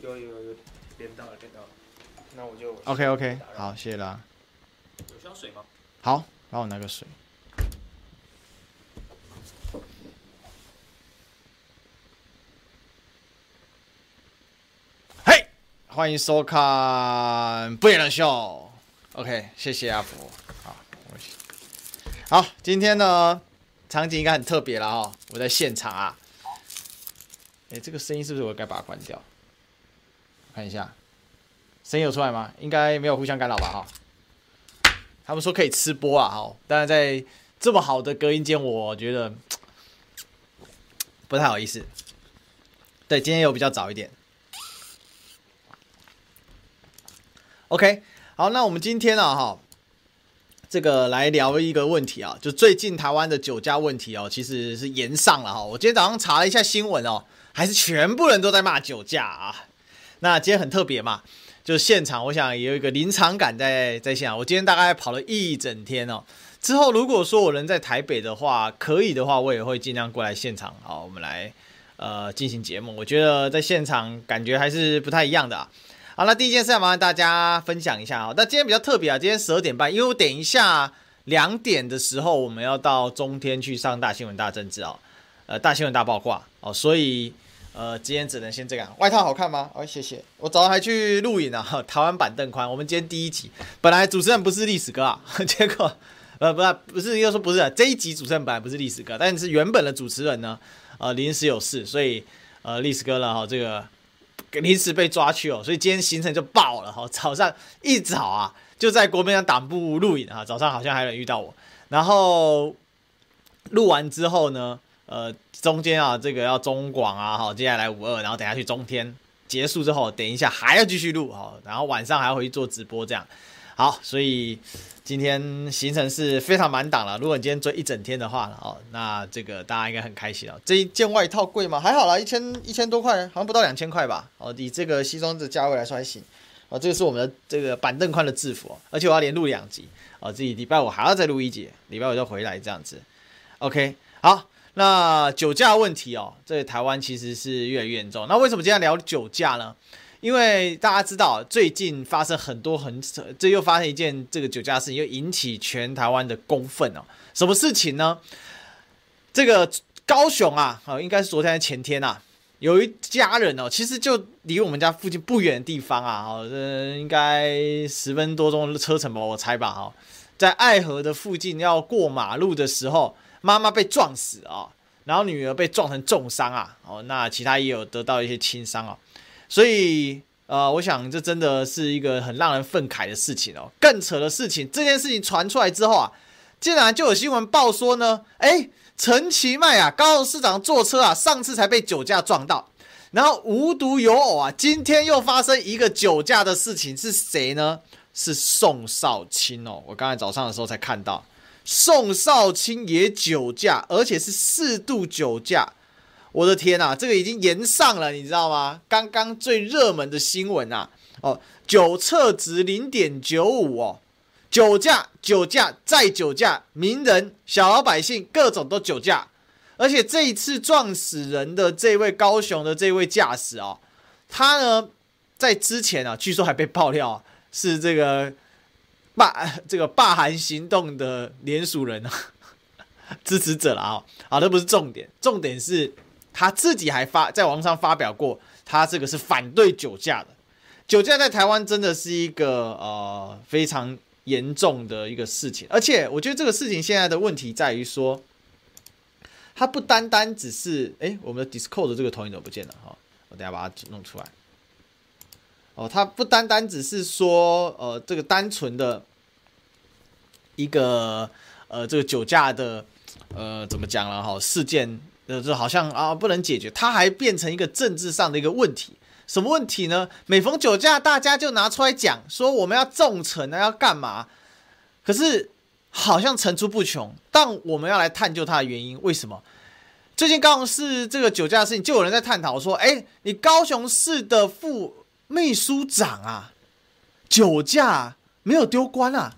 有有有连到了，连到了。那我就 OK OK，好，谢谢啦。有需要水吗？好，帮我拿个水。嘿、hey，欢迎收看《不演的秀》。OK，谢谢阿福。好，好，今天呢，场景应该很特别了哦。我在现场啊。哎，这个声音是不是我该把它关掉？看一下，声音有出来吗？应该没有互相干扰吧？哈，他们说可以吃播啊，哈，但是在这么好的隔音间，我觉得 不太好意思。对，今天又比较早一点。OK，好，那我们今天啊，哈，这个来聊一个问题啊，就最近台湾的酒驾问题哦，其实是炎上了哈。我今天早上查了一下新闻哦。还是全部人都在骂酒驾啊！那今天很特别嘛，就是现场，我想也有一个临场感在在现场。我今天大概跑了一整天哦。之后如果说我人在台北的话，可以的话，我也会尽量过来现场。好，我们来呃进行节目。我觉得在现场感觉还是不太一样的啊。好，那第一件事要麻烦大家分享一下啊。那今天比较特别啊，今天十二点半，因为我等一下两点的时候我们要到中天去上大新闻大政治啊，呃，大新闻大爆卦哦，所以。呃，今天只能先这样。外套好看吗？哦，谢谢。我早上还去录影呢。台湾板凳宽，我们今天第一集，本来主持人不是历史哥啊，结果呃，不是不是，又说不是这一集主持人本来不是历史哥，但是原本的主持人呢，呃，临时有事，所以呃，历史哥了，哈，这个临时被抓去哦，所以今天行程就爆了哈。早上一早啊，就在国民党党部录影啊，早上好像还有人遇到我，然后录完之后呢。呃，中间啊，这个要中广啊，好，接下来五二，然后等下去中天，结束之后，等一下还要继续录，好，然后晚上还要回去做直播，这样，好，所以今天行程是非常满档了。如果你今天追一整天的话，哦，那这个大家应该很开心哦。这一件外套贵吗？还好啦，一千一千多块，好像不到两千块吧。哦，以这个西装的价位来说还行。哦，这个是我们的这个板凳宽的制服，而且我要连录两集，哦，这礼拜五还要再录一集，礼拜五就回来这样子。OK，好。那酒驾问题哦，在台湾其实是越来越严重。那为什么今天聊酒驾呢？因为大家知道，最近发生很多很这又发生一件这个酒驾事情，又引起全台湾的公愤哦。什么事情呢？这个高雄啊，啊，应该是昨天前天啊，有一家人哦，其实就离我们家附近不远的地方啊，哦，应该十分多钟的车程吧，我猜吧，哈，在爱河的附近要过马路的时候。妈妈被撞死啊、然后女儿被撞成重伤啊，哦，那其他也有得到一些轻伤啊，所以呃，我想这真的是一个很让人愤慨的事情哦。更扯的事情，这件事情传出来之后啊，竟然就有新闻报说呢，哎，陈其迈啊，高雄市长坐车啊，上次才被酒驾撞到，然后无独有偶啊，今天又发生一个酒驾的事情，是谁呢？是宋少卿哦，我刚才早上的时候才看到。宋少卿也酒驾，而且是四度酒驾。我的天呐，这个已经炎上了，你知道吗？刚刚最热门的新闻啊，哦，酒测值零点九五哦，酒驾、酒驾再酒驾，名人、小老百姓各种都酒驾。而且这一次撞死人的这位高雄的这位驾驶哦，他呢在之前啊，据说还被爆料啊，是这个。罢 这个罢韩行动的联署人啊，支持者了啊，好，这不是重点，重点是他自己还发在网上发表过，他这个是反对酒驾的。酒驾在台湾真的是一个呃非常严重的一个事情，而且我觉得这个事情现在的问题在于说，它不单单只是哎，我们的 Discord 的这个投影怎么不见了哈？我等下把它弄出来。哦，它不单单只是说呃这个单纯的。一个呃，这个酒驾的呃，怎么讲了哈？事件呃，就好像啊不能解决，它还变成一个政治上的一个问题。什么问题呢？每逢酒驾，大家就拿出来讲，说我们要重惩啊，要干嘛？可是好像层出不穷。但我们要来探究它的原因，为什么？最近高雄市这个酒驾的事情，就有人在探讨说，哎，你高雄市的副秘书长啊，酒驾没有丢官啊？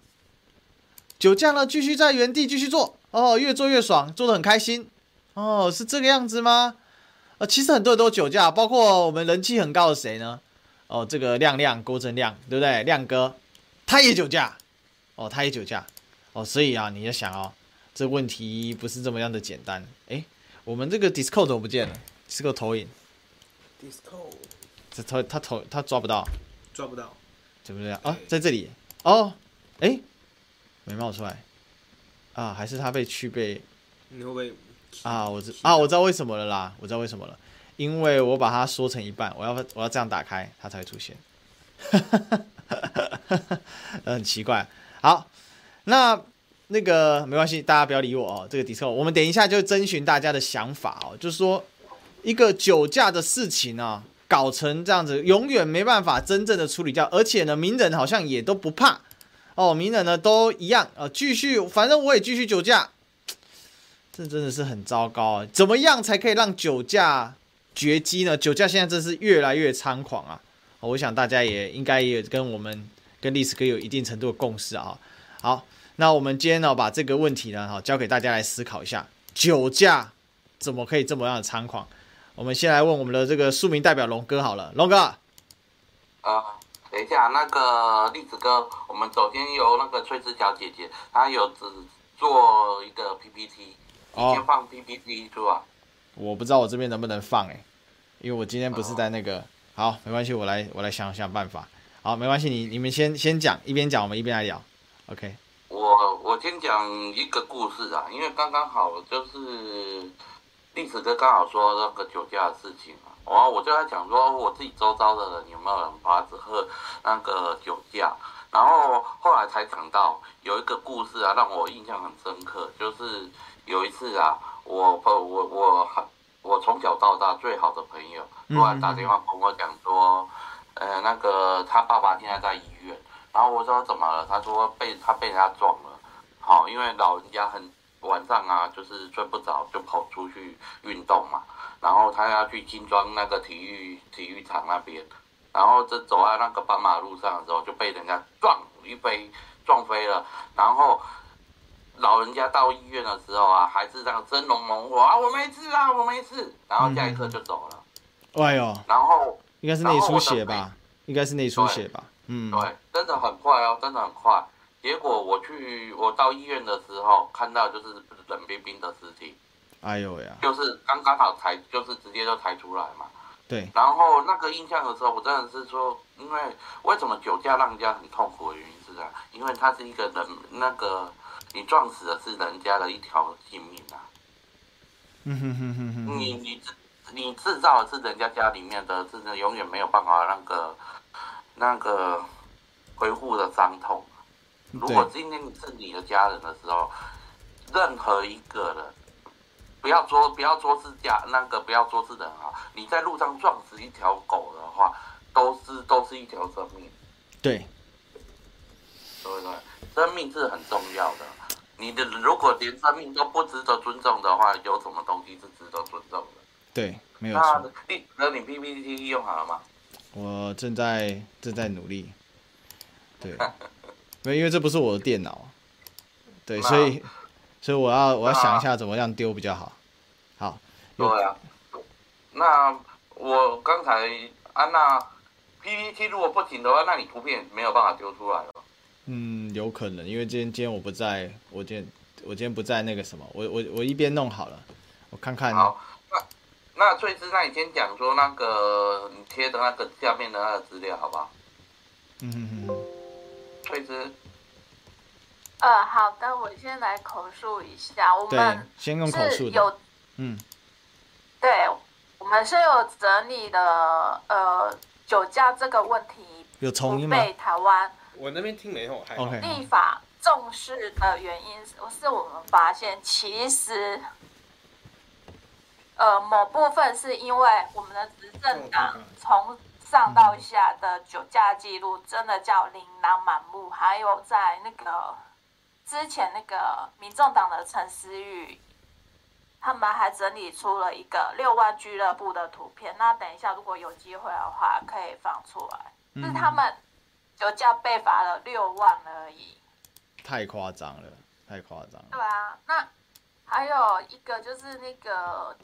酒驾呢，继续在原地继续做哦，越做越爽，做得很开心哦，是这个样子吗？呃，其实很多人都酒驾，包括我们人气很高的谁呢？哦，这个亮亮郭正亮，对不对？亮哥，他也酒驾，哦，他也酒驾，哦，所以啊，你要想哦，这问题不是这么样的简单。哎，我们这个 Discord 怎么不见了 disco 投影 disco 这投他投他抓不到，抓不到，怎么样？啊，在这里，哦，哎，没冒出来，啊，还是他被去被，你会不会？啊，我知啊，我知道为什么了啦，我知道为什么了。因为我把它缩成一半，我要我要这样打开，它才会出现，很奇怪。好，那那个没关系，大家不要理我哦。这个 Discord，我们等一下就征询大家的想法哦。就是说，一个酒驾的事情呢、啊，搞成这样子，永远没办法真正的处理掉，而且呢，名人好像也都不怕哦，名人呢都一样啊，继续，反正我也继续酒驾，这真的是很糟糕啊！怎么样才可以让酒驾？绝迹呢？酒驾现在真是越来越猖狂啊！我想大家也应该也跟我们跟历史哥有一定程度的共识啊。好，那我们今天呢，把这个问题呢，哈，交给大家来思考一下：酒驾怎么可以这么样的猖狂？我们先来问我们的这个庶民代表龙哥好了，龙哥。呃，等一下，那个栗子哥，我们首先由那个翠丝小姐姐，她有只做一个 PPT，你先放 PPT 出来。我不知道我这边能不能放哎，因为我今天不是在那个。好，没关系，我来我来想想办法。好，没关系，你你们先先讲，一边讲我们一边来聊。OK。我我先讲一个故事啊，因为刚刚好就是历史哥刚好说那个酒驾的事情嘛，然后我就在讲说我自己周遭的人有没有人发子喝那个酒驾，然后后来才讲到有一个故事啊，让我印象很深刻，就是有一次啊。我我我还我从小到大最好的朋友突然打电话跟我讲说，呃，那个他爸爸现在在医院，然后我说怎么了？他说被他被人家撞了，好，因为老人家很晚上啊，就是睡不着，就跑出去运动嘛，然后他要去金庄那个体育体育场那边，然后这走在那个斑马路上的时候就被人家撞一飞撞飞了，然后。老人家到医院的时候啊，还是这样生龙猛虎啊，我没事啊，我没事，然后下一刻就走了。哎呦，然后应该是内出血吧？应该是内出血吧？嗯，对，真的很快哦，真的很快。结果我去，我到医院的时候，看到就是冷冰冰的尸体。哎呦呀，就是刚刚好抬，就是直接就抬出来嘛。对。然后那个印象的时候，我真的是说，因为为什么酒驾让人家很痛苦的原因是这样，因为他是一个人那个。你撞死的是人家的一条性命啊！嗯哼哼哼哼，你你你制造的是人家家里面的，真的永远没有办法那个那个恢复的伤痛。如果今天你是你的家人的时候，任何一个人，不要说不要说是家那个不要说是人啊，你在路上撞死一条狗的话，都是都是一条生命。对，对不对？生命是很重要的。你的如果连生命都不值得尊重的话，有什么东西是值得尊重的？对，没有错。那那你 PPT 用好了吗？我正在正在努力。对，没有，因为这不是我的电脑。对，所以所以我要我要想一下怎么样丢比较好。好。对啊。那我刚才安娜 PPT 如果不行的话，那你图片没有办法丢出来了。嗯，有可能，因为今天今天我不在，我今天我今天不在那个什么，我我我一边弄好了，我看看。好，那那翠芝，那你先讲说那个你贴的那个下面的那个资料，好不好？嗯哼哼。呃，好的，我先来口述一下，我们先用口述有，嗯，对，我们是有整理的，呃，酒驾这个问题有重音吗？被台湾。我那边听没有，还好。立法重视的原因是，是我们发现其实，呃，某部分是因为我们的执政党从上到下的酒驾记录真的叫琳琅满目，还有在那个之前那个民众党的陈思玉，他们还整理出了一个六万俱乐部的图片。那等一下如果有机会的话，可以放出来，是他们。酒驾被罚了六万而已，太夸张了，太夸张了。对啊，那还有一个就是那个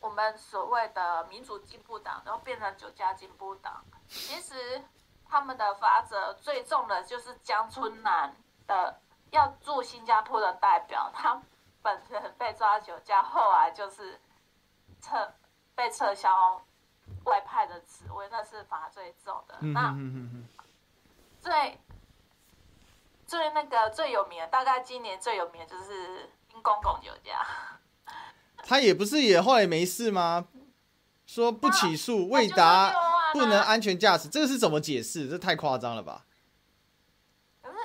我们所谓的民主进步党，然后变成酒家进步党。其实他们的法则最重的就是江春南的要驻新加坡的代表，他本人被抓酒驾，后来就是撤被撤销外派的职位，那是罚最重的。那最最那个最有名的，大概今年最有名的就是殷公公酒驾。他也不是也后来没事吗？说不起诉，未达不能安全驾驶，这个是怎么解释？这太夸张了吧？可是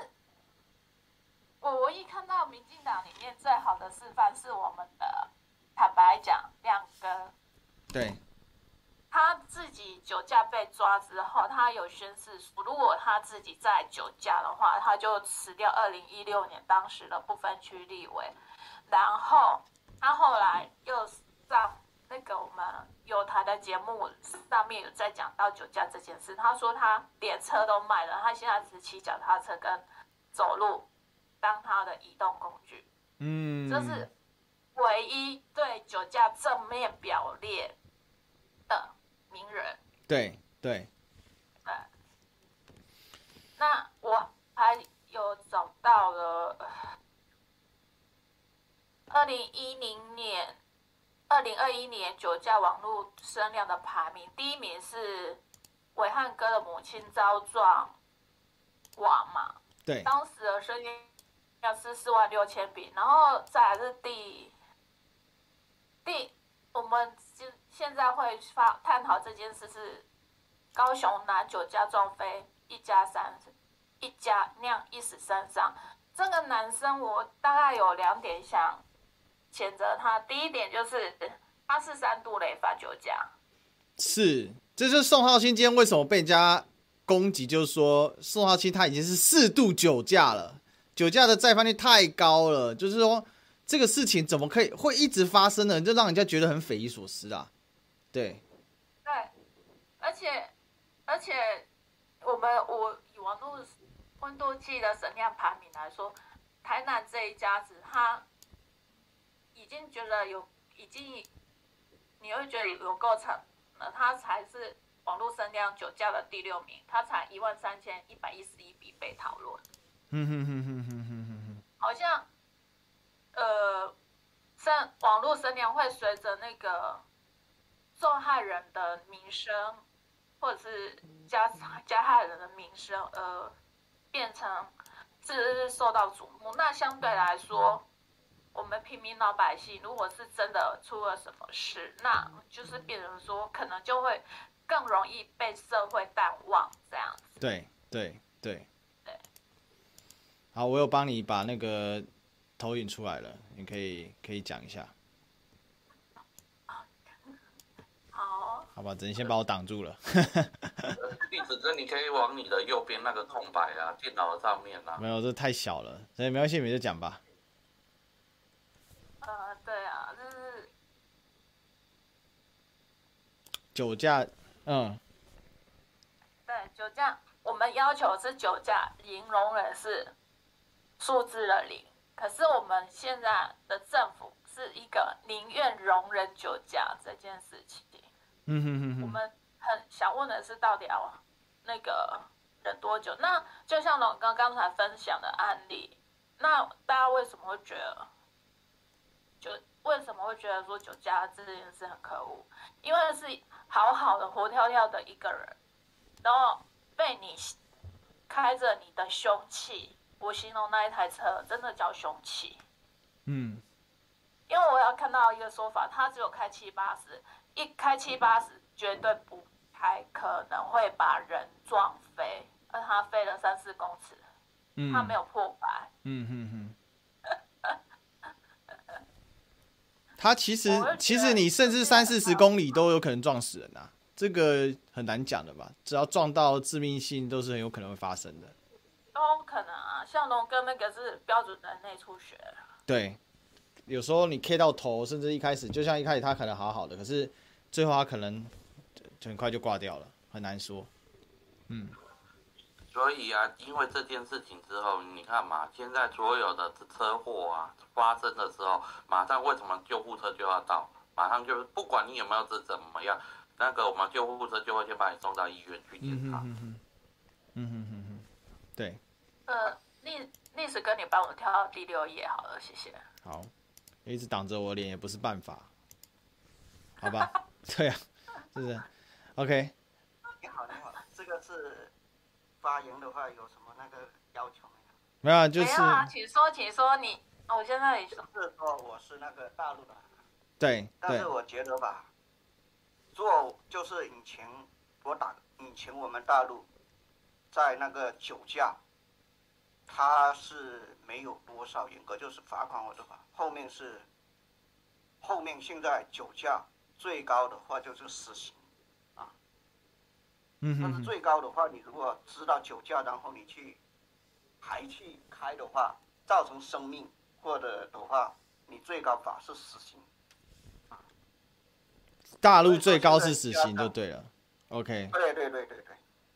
我唯一看到民进党里面最好的示范是我们的，坦白讲，亮哥。对。他自己酒驾被抓之后，他有宣誓说，如果他自己再酒驾的话，他就辞掉二零一六年当时的不分区立委。然后他后来又上那个我们有台的节目上面有在讲到酒驾这件事，他说他连车都卖了，他现在只骑脚踏车跟走路当他的移动工具。嗯，这是唯一对酒驾正面表列的。名人，对对，对，那我还有找到了二零一零年、二零二一年酒驾网络声量的排名，第一名是伟汉哥的母亲遭撞瓦嘛，对，当时的声音量是四万六千笔，然后再来是第第我们。现在会发探讨这件事是高雄男酒驾撞飞一家三一家酿一死三伤。这个男生我大概有两点想谴责他。第一点就是他是三度累犯酒驾，是，这就是宋浩清今天为什么被人家攻击，就是说宋浩清他已经是四度酒驾了，酒驾的再犯率太高了，就是说这个事情怎么可以会一直发生呢？就让人家觉得很匪夷所思啊。对，对，而且而且，我们我以网络温度计的声量排名来说，台南这一家子，他已经觉得有，已经你会觉得有够成了，他才是网络声量酒驾的第六名，他才一万三千一百一十一笔被讨论。嗯哼哼哼哼哼哼，好像，呃，声网络声量会随着那个。受害人的名声，或者是加加害人的名声，呃变成是受到瞩目。那相对来说，我们平民老百姓，如果是真的出了什么事，那就是变成说，可能就会更容易被社会淡忘这样子。对对对对。好，我有帮你把那个投影出来了，你可以可以讲一下。好好吧，只能先把我挡住了。栗子哥，你可以往你的右边那个空白啊，电脑的上面啊。没有，这太小了，所以没关系，你就讲吧。呃，对啊，就是酒驾，嗯，对，酒驾，我们要求是酒驾零容忍是数字的零，可是我们现在的政府是一个宁愿容忍酒驾这件事情。嗯哼哼哼，我们很想问的是，到底要那个忍多久？那就像龙刚刚才分享的案例，那大家为什么会觉得，就为什么会觉得说酒驾这件事很可恶？因为是好好的活跳跳的一个人，然后被你开着你的凶器，我形容那一台车真的叫凶器。嗯，因为我要看到一个说法，他只有开七八十。一开七八十，绝对不太可能会把人撞飞，而他飞了三四公尺，嗯，他没有破百，嗯哼哼，他其实其实你甚至三四十公里都有可能撞死人啊，这个很难讲的吧？只要撞到致命性，都是很有可能会发生的。都可能啊，像龙哥那个是标准的内出血。对。有时候你 K 到头，甚至一开始就像一开始他可能好好的，可是最后他可能很快就挂掉了，很难说。嗯，所以啊，因为这件事情之后，你看嘛，现在所有的车祸啊发生的时候，马上为什么救护车就要到？马上就是不管你有没有这怎么样，那个我们救护车就会先把你送到医院去检查。嗯哼哼，嗯哼哼哼，对。呃，历历史哥，你帮我跳到第六页好了，谢谢。好，一直挡着我脸也不是办法，好吧？对啊，是不是？OK。你好，你好，这个是发言的话有什么那个要求没有？没有，就是。没有啊，请说，请说你，你我现在是说我是那个大陆的。对。但是我觉得吧，做就是以前我打以前我们大陆在那个酒驾。他是没有多少严格，就是罚款我的话，后面是，后面现在酒驾最高的话就是死刑，啊，嗯，但是最高的话，你如果知道酒驾，然后你去还去开的话，造成生命或者的话，你最高法是死刑，啊，大陆最高是死刑就对了，OK，对对对对对，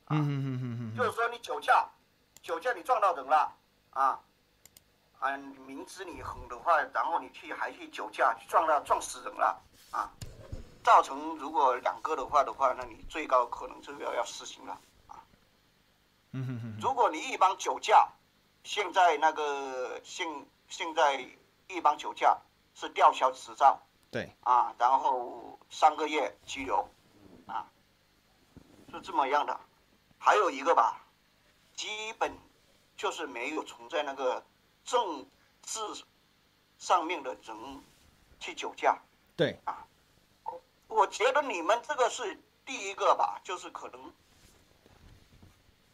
嗯嗯嗯嗯嗯，就是说你酒驾。酒驾你撞到人了，啊，啊，明知你狠的话，然后你去还去酒驾撞到撞死人了，啊，造成如果两个的话的话，那你最高可能就要要死刑了，啊，嗯哼哼。如果你一帮酒驾，现在那个现现在一帮酒驾是吊销执照，对，啊，然后三个月拘留，啊，是这么样的，还有一个吧。基本就是没有存在那个政治上面的人去酒驾，对。啊，我觉得你们这个是第一个吧，就是可能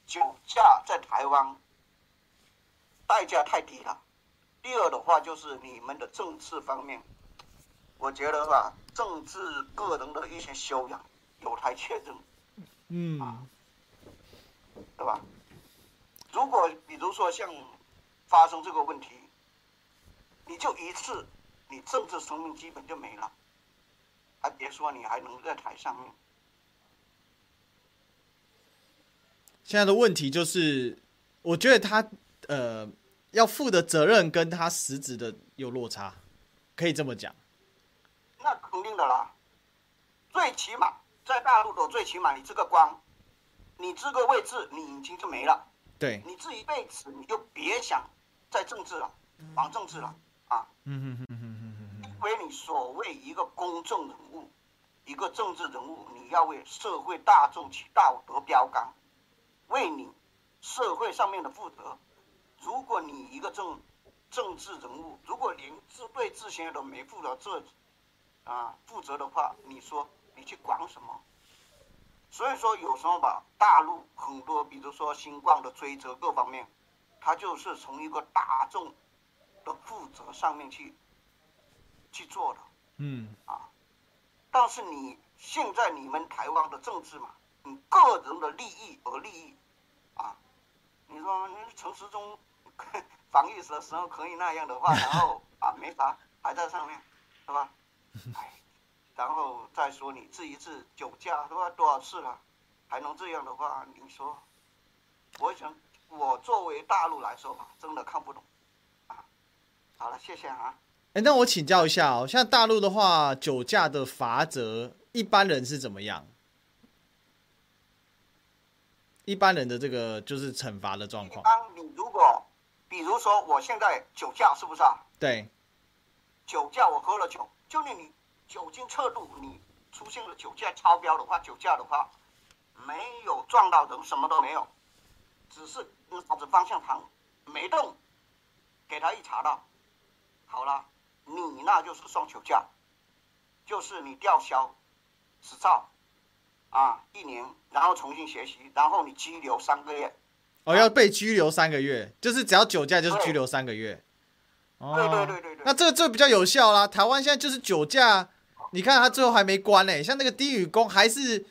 酒驾在台湾代价太低了。第二的话就是你们的政治方面，我觉得吧，政治个人的一些修养有待确认，嗯，啊，对吧？如果比如说像发生这个问题，你就一次，你政治生命基本就没了，还别说你还能在台上面。现在的问题就是，我觉得他呃要负的责任跟他实质的有落差，可以这么讲。那肯定的啦，最起码在大陆的最起码你这个官，你这个位置你已经就没了。对，你这一辈子你就别想在政治了，玩政治了啊！嗯嗯嗯嗯嗯嗯，因为你所谓一个公众人物，一个政治人物，你要为社会大众起道德标杆，为你社会上面的负责。如果你一个政政治人物，如果连自对自身都没负责这啊负责的话，你说你去管什么？所以说，有时候吧，大陆很多，比如说新冠的追责各方面，他就是从一个大众的负责上面去去做的。嗯。啊，但是你现在你们台湾的政治嘛，你个人的利益而利益，啊，你说你陈时中 防疫的时候可以那样的话，然后啊没罚还在上面，是吧？哎。然后再说你这一次酒驾都要多少次了，还能这样的话，你说，我想我作为大陆来说吧，真的看不懂，啊，好了，谢谢啊。哎，那我请教一下哦，像大陆的话，酒驾的罚则，一般人是怎么样？一般人的这个就是惩罚的状况。当你如果，比如说我现在酒驾，是不是啊？对。酒驾，我喝了酒，就你你。酒精测度，你出现了酒驾超标的话，酒驾的话，没有撞到人，什么都没有，只是脑子方向盘没动，给他一查到，好了，你那就是双酒驾，就是你吊销执照，啊，一年，然后重新学习，然后你拘留三个月。哦，要被拘留三个月，就是只要酒驾就是拘留三个月。对对对对对，对。那这个这个比较有效啦，台湾现在就是酒驾。你看他最后还没关呢，像那个低宇恭还是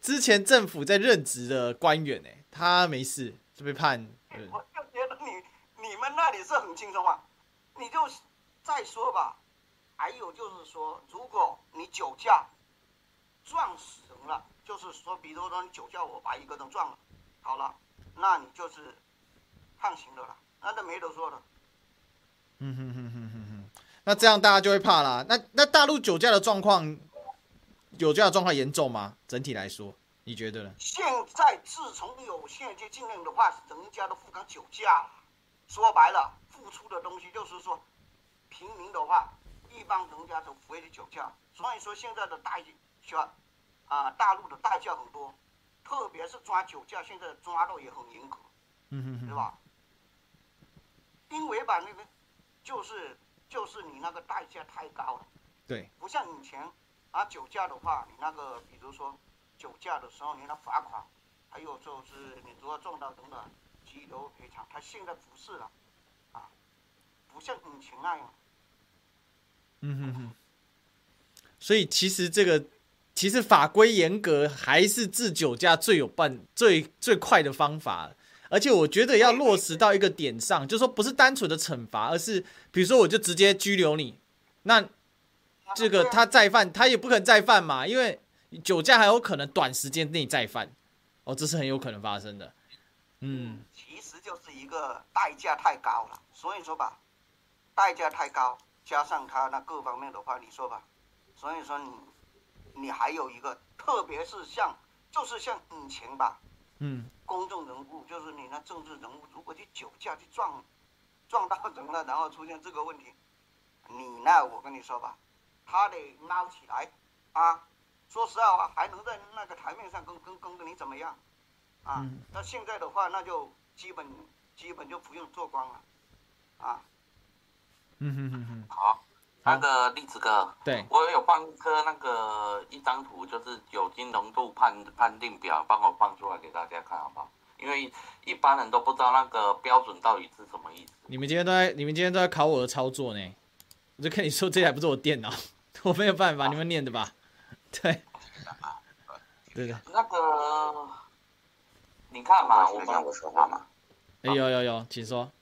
之前政府在任职的官员呢，他没事就被判。我就觉得你你们那里是很轻松啊，你就再说吧。还有就是说，如果你酒驾撞死人了，就是说，比如说你酒驾，我把一个人撞了，好了，那你就是判刑的了，那都没得说的。嗯哼哼哼哼哼。那这样大家就会怕啦。那那大陆酒驾的状况，酒驾的状况严重吗？整体来说，你觉得呢？现在自从有现金禁令的话，人家都不敢酒驾了。说白了，付出的东西就是说，平民的话，一般人家都不会去酒驾。所以说现在的代驾，啊，大陆的代驾很多，特别是抓酒驾，现在抓到也很严格，对吧？因为吧，那个就是就是你那个代价太高了，对，不像以前啊，酒驾的话，你那个比如说酒驾的时候，你那罚款，还有就是你如果撞到人了，拘留赔偿，他现在不是了，啊，不像以前那样。嗯哼哼。所以其实这个其实法规严格还是治酒驾最有办最最快的方法。而且我觉得要落实到一个点上，就是说不是单纯的惩罚，而是比如说我就直接拘留你，那这个他再犯，他也不可能再犯嘛，因为酒驾还有可能短时间内再犯，哦，这是很有可能发生的。嗯，其实就是一个代价太高了，所以说吧，代价太高，加上他那各方面的话，你说吧，所以说你你还有一个，特别是像就是像以前吧。嗯，公众人物就是你那政治人物，如果去酒驾去撞，撞到人了，然后出现这个问题，你那我跟你说吧，他得捞起来啊！说实话，还能在那个台面上跟跟跟着你怎么样？啊，那现在的话，那就基本基本就不用做官了，啊。嗯哼哼哼，好。那个栗子哥，对，我有放一个那个一张图，就是酒精浓度判判定表，帮我放出来给大家看好不好？因为一般人都不知道那个标准到底是什么意思。你们今天都在，你们今天都在考我的操作呢。我就跟你说，这台不是我电脑，我没有办法，你们念的吧？对，对的。那个，你看嘛，我跟我说话嘛。哎，有有有，请说。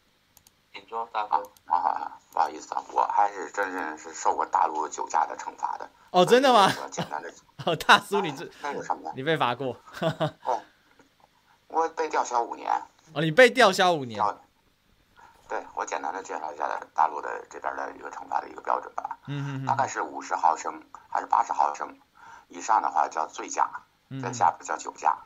请说，大哥。啊。不好意思啊，我还是真正是受过大陆酒驾的惩罚的。哦，真的吗？简单的。哦，大叔，你这那有什么？你被罚过？哦，我被吊销五年。哦，你被吊销五年。对，我简单的介绍一下大陆的这边的一个惩罚的一个标准吧。嗯嗯。大概是五十毫升还是八十毫升以上的话叫醉驾，在下边叫酒驾。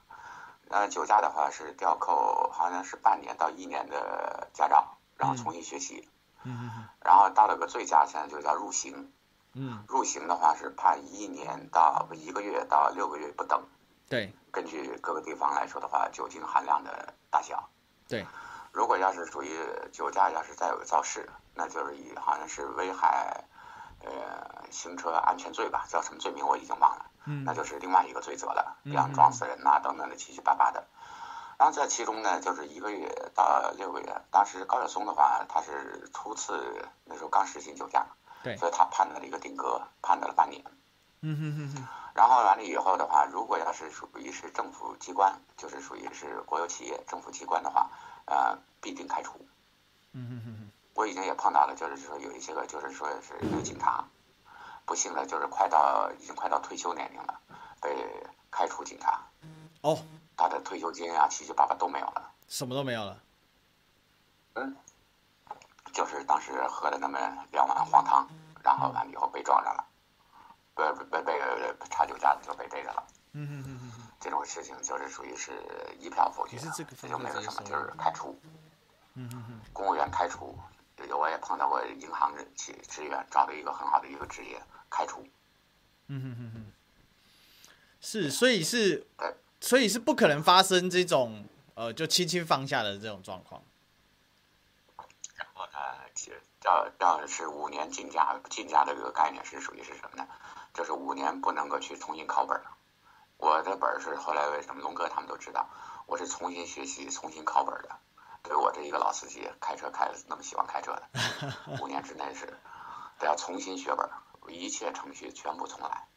呃，酒驾的话是吊扣，好像是半年到一年的驾照，然后重新学习。嗯，然后到了个醉驾，现在就叫入刑。嗯，入刑的话是判一年到一个月到六个月不等。对，根据各个地方来说的话，酒精含量的大小。对，如果要是属于酒驾，要是再有个肇事，那就是以好像是危害呃行车安全罪吧，叫什么罪名我已经忘了。嗯，那就是另外一个罪责了，比方撞死人呐、啊、等等的七七八八的。然后在其中呢，就是一个月到六个月。当时高晓松的话，他是初次那时候刚实行酒驾，对，所以他判了一个定格，判了半年。嗯哼哼哼。然后完了以后的话，如果要是属于是政府机关，就是属于是国有企业、政府机关的话，呃，必定开除。嗯哼哼哼。我以前也碰到了，就是说有一些个，就是说是有警察，不幸的就是快到已经快到退休年龄了，被开除警察。哦。他的退休金啊，七七八八都没有了，什么都没有了。嗯，就是当时喝了那么两碗黄汤，然后完了以后被撞上了，被被被查酒驾就被逮着了。嗯嗯嗯嗯，这种事情就是属于是一票否决，这就没有什么，就是开除。嗯嗯嗯，公务员开除，我也碰到过银行的职职员找到一个很好的一个职业开除。嗯嗯嗯嗯，是，所以是。对。所以是不可能发生这种呃，就轻轻放下的这种状况。然后呢，叫叫是五年禁驾，禁驾的这个概念是属于是什么呢？就是五年不能够去重新考本。我的本是后来为什么龙哥他们都知道，我是重新学习、重新考本的。对我这一个老司机，开车开的那么喜欢开车的，五年之内是得要重新学本，一切程序全部重来。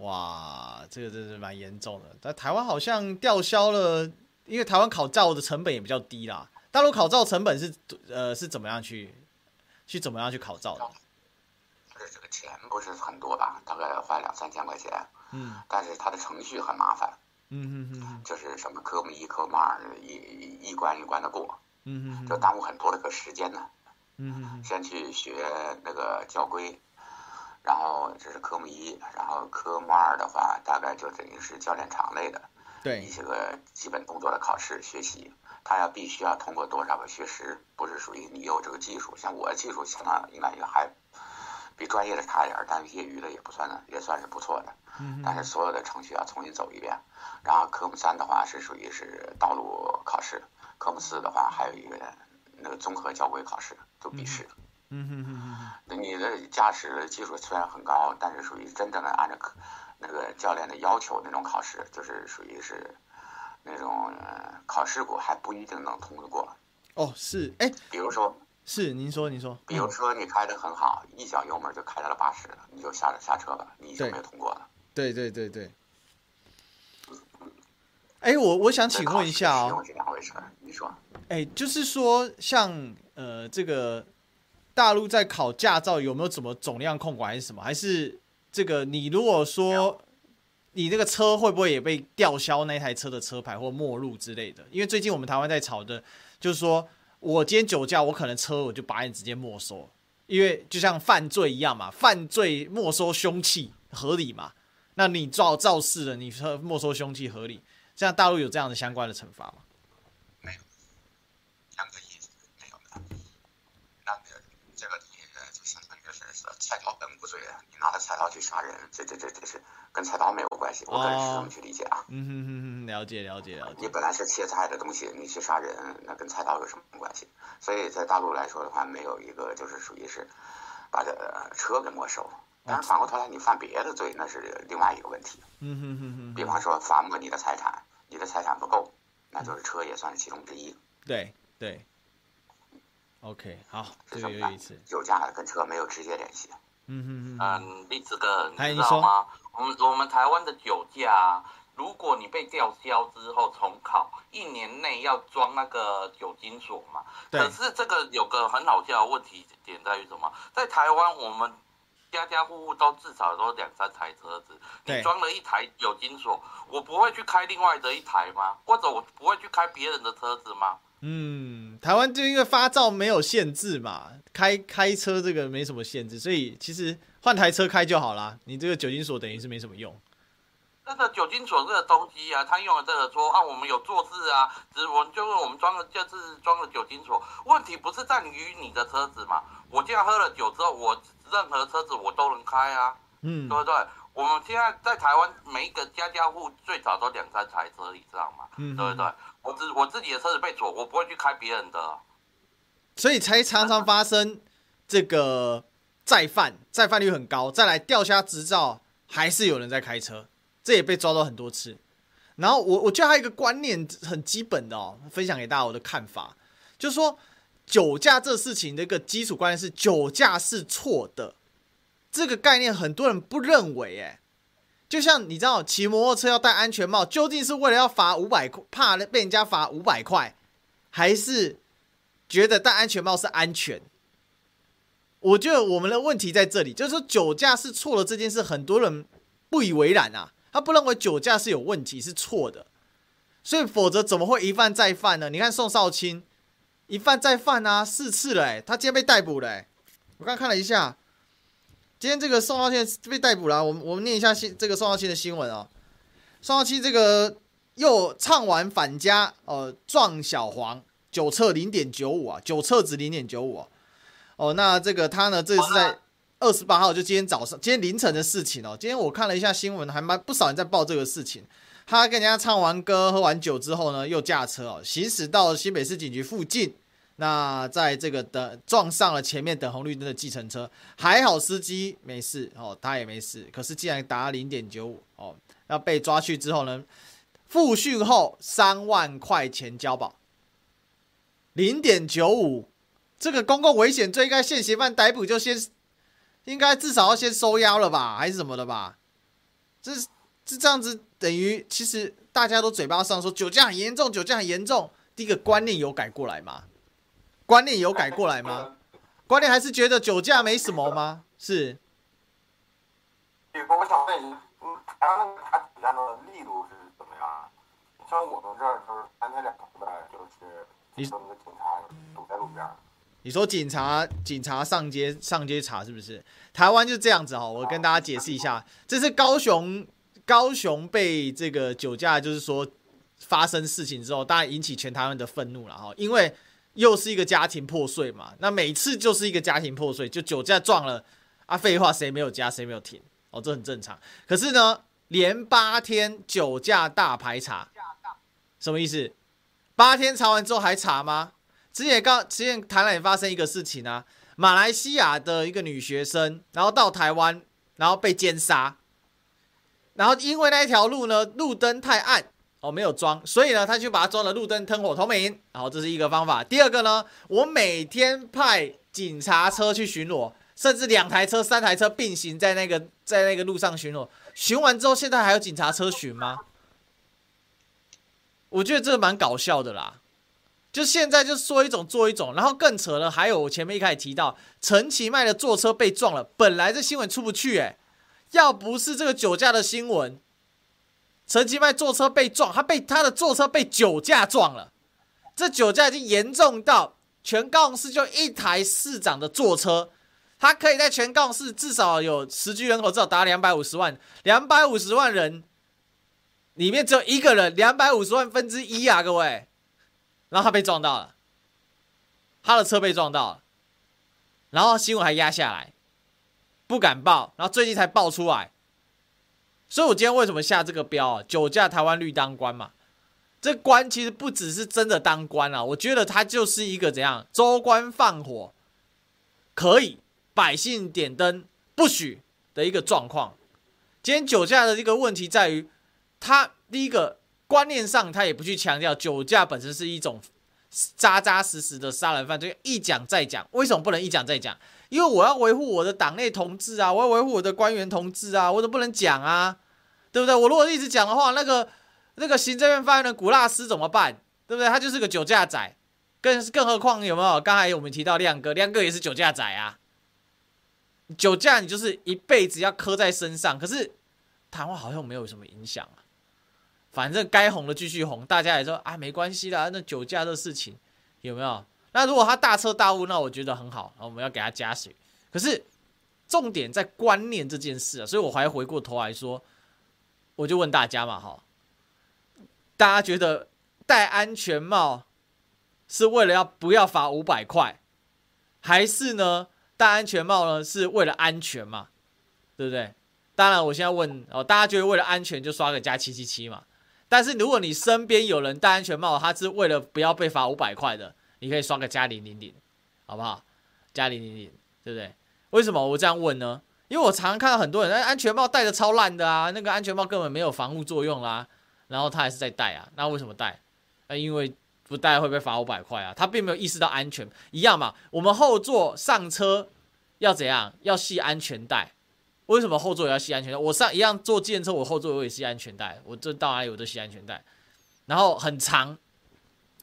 哇，这个真是蛮严重的。但台湾好像吊销了，因为台湾考照的成本也比较低啦。大陆考照成本是呃是怎么样去去怎么样去考照的？是这个钱不是很多吧？大概花两三千块钱。嗯。但是它的程序很麻烦。嗯嗯嗯。就是什么科目一、科目二，一一关一关的过。嗯嗯。就耽误很多的个时间呢。嗯先去学那个教规，然后这是科目一，然后科目二的话，大概就等于是教练场类的，对一些个基本动作的考试学习。他要必须要通过多少个学时，不是属于你有这个技术，像我的技术相当应该也还比专业的差一点，但业余的也不算的，也算是不错的。嗯但是所有的程序要重新走一遍。然后科目三的话是属于是道路考试，科目四的话还有一个那个综合交规考试，就笔试。嗯哼哼哼，你的驾驶的技术虽然很高，但是属于真正的按照课那个教练的要求那种考试，就是属于是那种、呃、考试过还不一定能通得过。哦，是，哎，比如说，是您说，您说，比如说你开的很好，一脚油门就开到了八十了，你就下下车吧，你就没有通过了。对对对对。哎，我我想请问一下哦，是两回事，你说？哎，就是说，像呃，这个大陆在考驾照有没有什么总量控管还是什么？还是这个你如果说你那个车会不会也被吊销那台车的车牌或没入之类的？因为最近我们台湾在吵的，就是说我今天酒驾，我可能车我就把你直接没收，因为就像犯罪一样嘛，犯罪没收凶器合理嘛？那你造肇事了，你说没收凶器合理？像大陆有这样的相关的惩罚吗？没有，两个意思没有的。那个这个东西就相当于是菜刀本无罪，你拿着菜刀去杀人，这这这这是跟菜刀没有关系。我个人是这么去理解啊。嗯哼哼哼，了解了解了解。你本来是切菜的东西，你去杀人，那跟菜刀有什么关系？所以在大陆来说的话，没有一个就是属于是把这车给没收。但是反过头来，你犯别的罪，那是另外一个问题。嗯哼哼哼。比方说罚没你的财产。你的财产不够，那就是车也算是其中之一。对对。OK，好，这个有意思。酒驾跟车没有直接联系。嗯哼哼。嗯，立志哥，你知道吗？我们我们台湾的酒驾，如果你被吊销之后重考，一年内要装那个酒精锁嘛。对。可是这个有个很好笑的问题点在于什么？在台湾我们。家家户户都至少都两三台车子，你装了一台酒精锁，我不会去开另外的一台吗？或者我不会去开别人的车子吗？嗯，台湾就因为发照没有限制嘛，开开车这个没什么限制，所以其实换台车开就好啦。你这个酒精锁等于是没什么用。这个酒精锁这个东西啊，他用了这个说啊，我们有做事啊，只是我们就是我们装了就是装了酒精锁，问题不是在于你的车子嘛？我既然喝了酒之后，我。任何车子我都能开啊，嗯，对不对？我们现在在台湾，每一个家家户最少都两三台车以上嘛，嗯，对不对？我自我自己的车子被锁，我不会去开别人的，所以才常常发生这个再犯，再犯率很高，再来吊销执照，还是有人在开车，这也被抓到很多次。然后我我觉得还有一个观念很基本的哦，分享给大家我的看法，就是说。酒驾这事情的一个基础观念是酒驾是错的，这个概念很多人不认为。哎，就像你知道骑摩托车要戴安全帽，究竟是为了要罚五百块，怕被人家罚五百块，还是觉得戴安全帽是安全？我觉得我们的问题在这里，就是说酒驾是错的这件事，很多人不以为然啊，他不认为酒驾是有问题，是错的，所以否则怎么会一犯再犯呢？你看宋少卿。一犯再犯啊，四次了哎，他今天被逮捕了哎，我刚看了一下，今天这个宋少卿被逮捕了，我们我们念一下新这个宋少卿的新闻哦。宋少卿这个又唱完返家哦，撞小黄，酒测零点九五啊，酒测值零点九五啊。哦，那这个他呢，这个是在二十八号，就今天早上，今天凌晨的事情哦。今天我看了一下新闻，还蛮不少人在报这个事情。他跟人家唱完歌、喝完酒之后呢，又驾车哦，行驶到新北市警局附近。那在这个等撞上了前面等红绿灯的计程车，还好司机没事哦，他也没事。可是既然达零点九五哦，要被抓去之后呢，复讯后三万块钱交保。零点九五，这个公共危险罪应该现行犯逮捕就先，应该至少要先收押了吧，还是什么的吧？这这这样子等于其实大家都嘴巴上说酒驾很严重，酒驾很严重，第一个观念有改过来吗？观念有改过来吗？观念还是觉得酒驾没什么吗？是。我想问一下，嗯，台湾他酒驾的力度是怎么样？像我们这儿就是三天两头的，就是那个警察堵在路边。你说警察警察上街上街查是不是？台湾就这样子哈，我跟大家解释一下，这是高雄高雄被这个酒驾，就是说发生事情之后，当然引起全台湾的愤怒了哈，因为又是一个家庭破碎嘛，那每次就是一个家庭破碎，就酒驾撞了啊，废话谁没有加谁没有停哦，这很正常。可是呢，连八天酒驾大排查，什么意思？八天查完之后还查吗？之前刚之前台南也发生一个事情啊。马来西亚的一个女学生，然后到台湾，然后被奸杀，然后因为那一条路呢，路灯太暗哦，没有装，所以呢，他就把它装了路灯，灯火通明。然后这是一个方法。第二个呢，我每天派警察车去巡逻，甚至两台车、三台车并行在那个在那个路上巡逻。巡完之后，现在还有警察车巡吗？我觉得这个蛮搞笑的啦。就现在就说一种做一种，然后更扯了，还有我前面一开始提到陈其迈的坐车被撞了，本来这新闻出不去诶，要不是这个酒驾的新闻，陈其迈坐车被撞，他被他的坐车被酒驾撞了，这酒驾已经严重到全高雄市就一台市长的坐车，他可以在全高雄市至少有实际人口至少达两百五十万，两百五十万人里面只有一个人，两百五十万分之一啊，各位。然后他被撞到了，他的车被撞到了，然后新闻还压下来，不敢报，然后最近才爆出来。所以我今天为什么下这个标啊？酒驾台湾绿当官嘛，这官其实不只是真的当官啊，我觉得他就是一个怎样，州官放火，可以百姓点灯不许的一个状况。今天酒驾的一个问题在于，他第一个。观念上，他也不去强调酒驾本身是一种扎扎实实的杀人犯罪，一讲再讲。为什么不能一讲再讲？因为我要维护我的党内同志啊，我要维护我的官员同志啊，我怎么不能讲啊？对不对？我如果一直讲的话，那个那个行政院发言人古拉斯怎么办？对不对？他就是个酒驾仔，更更何况有没有？刚才我们提到亮哥，亮哥也是酒驾仔啊。酒驾你就是一辈子要刻在身上，可是谈话好像没有什么影响啊。反正该红的继续红，大家也说啊，没关系啦。那酒驾的事情有没有？那如果他大彻大悟，那我觉得很好，我们要给他加水。可是重点在观念这件事啊，所以我还回过头来说，我就问大家嘛，哈，大家觉得戴安全帽是为了要不要罚五百块，还是呢戴安全帽呢是为了安全嘛？对不对？当然，我现在问哦，大家觉得为了安全就刷个加七七七嘛？但是如果你身边有人戴安全帽，他是为了不要被罚五百块的，你可以刷个加零零零，好不好？加零零零，对不对？为什么我这样问呢？因为我常常看到很多人，安全帽戴的超烂的啊，那个安全帽根本没有防护作用啦，然后他还是在戴啊，那为什么戴？那因为不戴会被罚五百块啊，他并没有意识到安全，一样嘛。我们后座上车要怎样？要系安全带。为什么后座也要系安全带？我上一样坐计程车，我后座我也系安全带。我这到哪里我都系安全带，然后很长，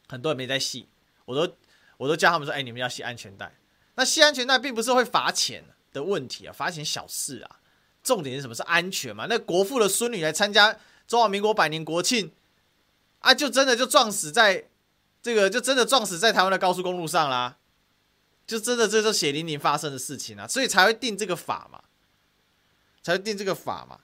很多人没在系，我都我都叫他们说：“哎，你们要系安全带。”那系安全带并不是会罚钱的问题啊，罚钱小事啊，重点是什么？是安全嘛？那国父的孙女来参加中华民国百年国庆啊，就真的就撞死在这个，就真的撞死在台湾的高速公路上啦，就真的这是血淋淋发生的事情啊，所以才会定这个法嘛。才会定这个法嘛，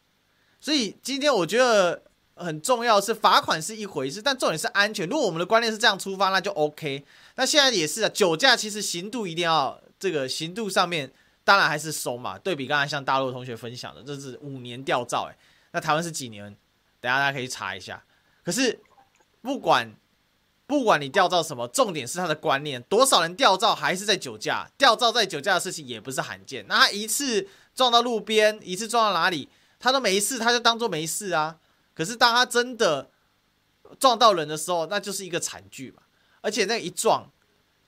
所以今天我觉得很重要是罚款是一回事，但重点是安全。如果我们的观念是这样出发，那就 OK。那现在也是啊，酒驾其实刑度一定要这个刑度上面当然还是松嘛。对比刚才像大陆同学分享的，这是五年吊照，诶，那台湾是几年？等下大家可以查一下。可是不管不管你吊照什么，重点是他的观念，多少人吊照还是在酒驾，吊照在酒驾的事情也不是罕见。那他一次。撞到路边，一次撞到哪里，他都没事，他就当做没事啊。可是当他真的撞到人的时候，那就是一个惨剧嘛。而且那一撞，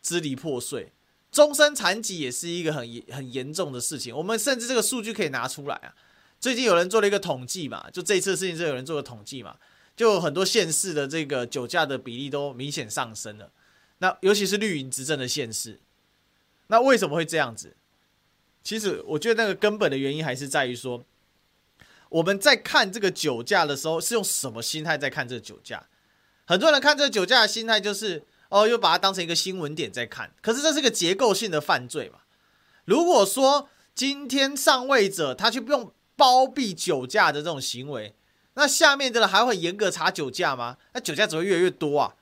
支离破碎，终身残疾也是一个很很严重的事情。我们甚至这个数据可以拿出来啊。最近有人做了一个统计嘛，就这次事情是有人做了统计嘛，就很多县市的这个酒驾的比例都明显上升了。那尤其是绿营执政的县市，那为什么会这样子？其实我觉得那个根本的原因还是在于说，我们在看这个酒驾的时候是用什么心态在看这个酒驾？很多人看这个酒驾的心态就是哦，又把它当成一个新闻点在看。可是这是个结构性的犯罪嘛？如果说今天上位者他去用包庇酒驾的这种行为，那下面的人还会严格查酒驾吗？那酒驾只会越来越多啊！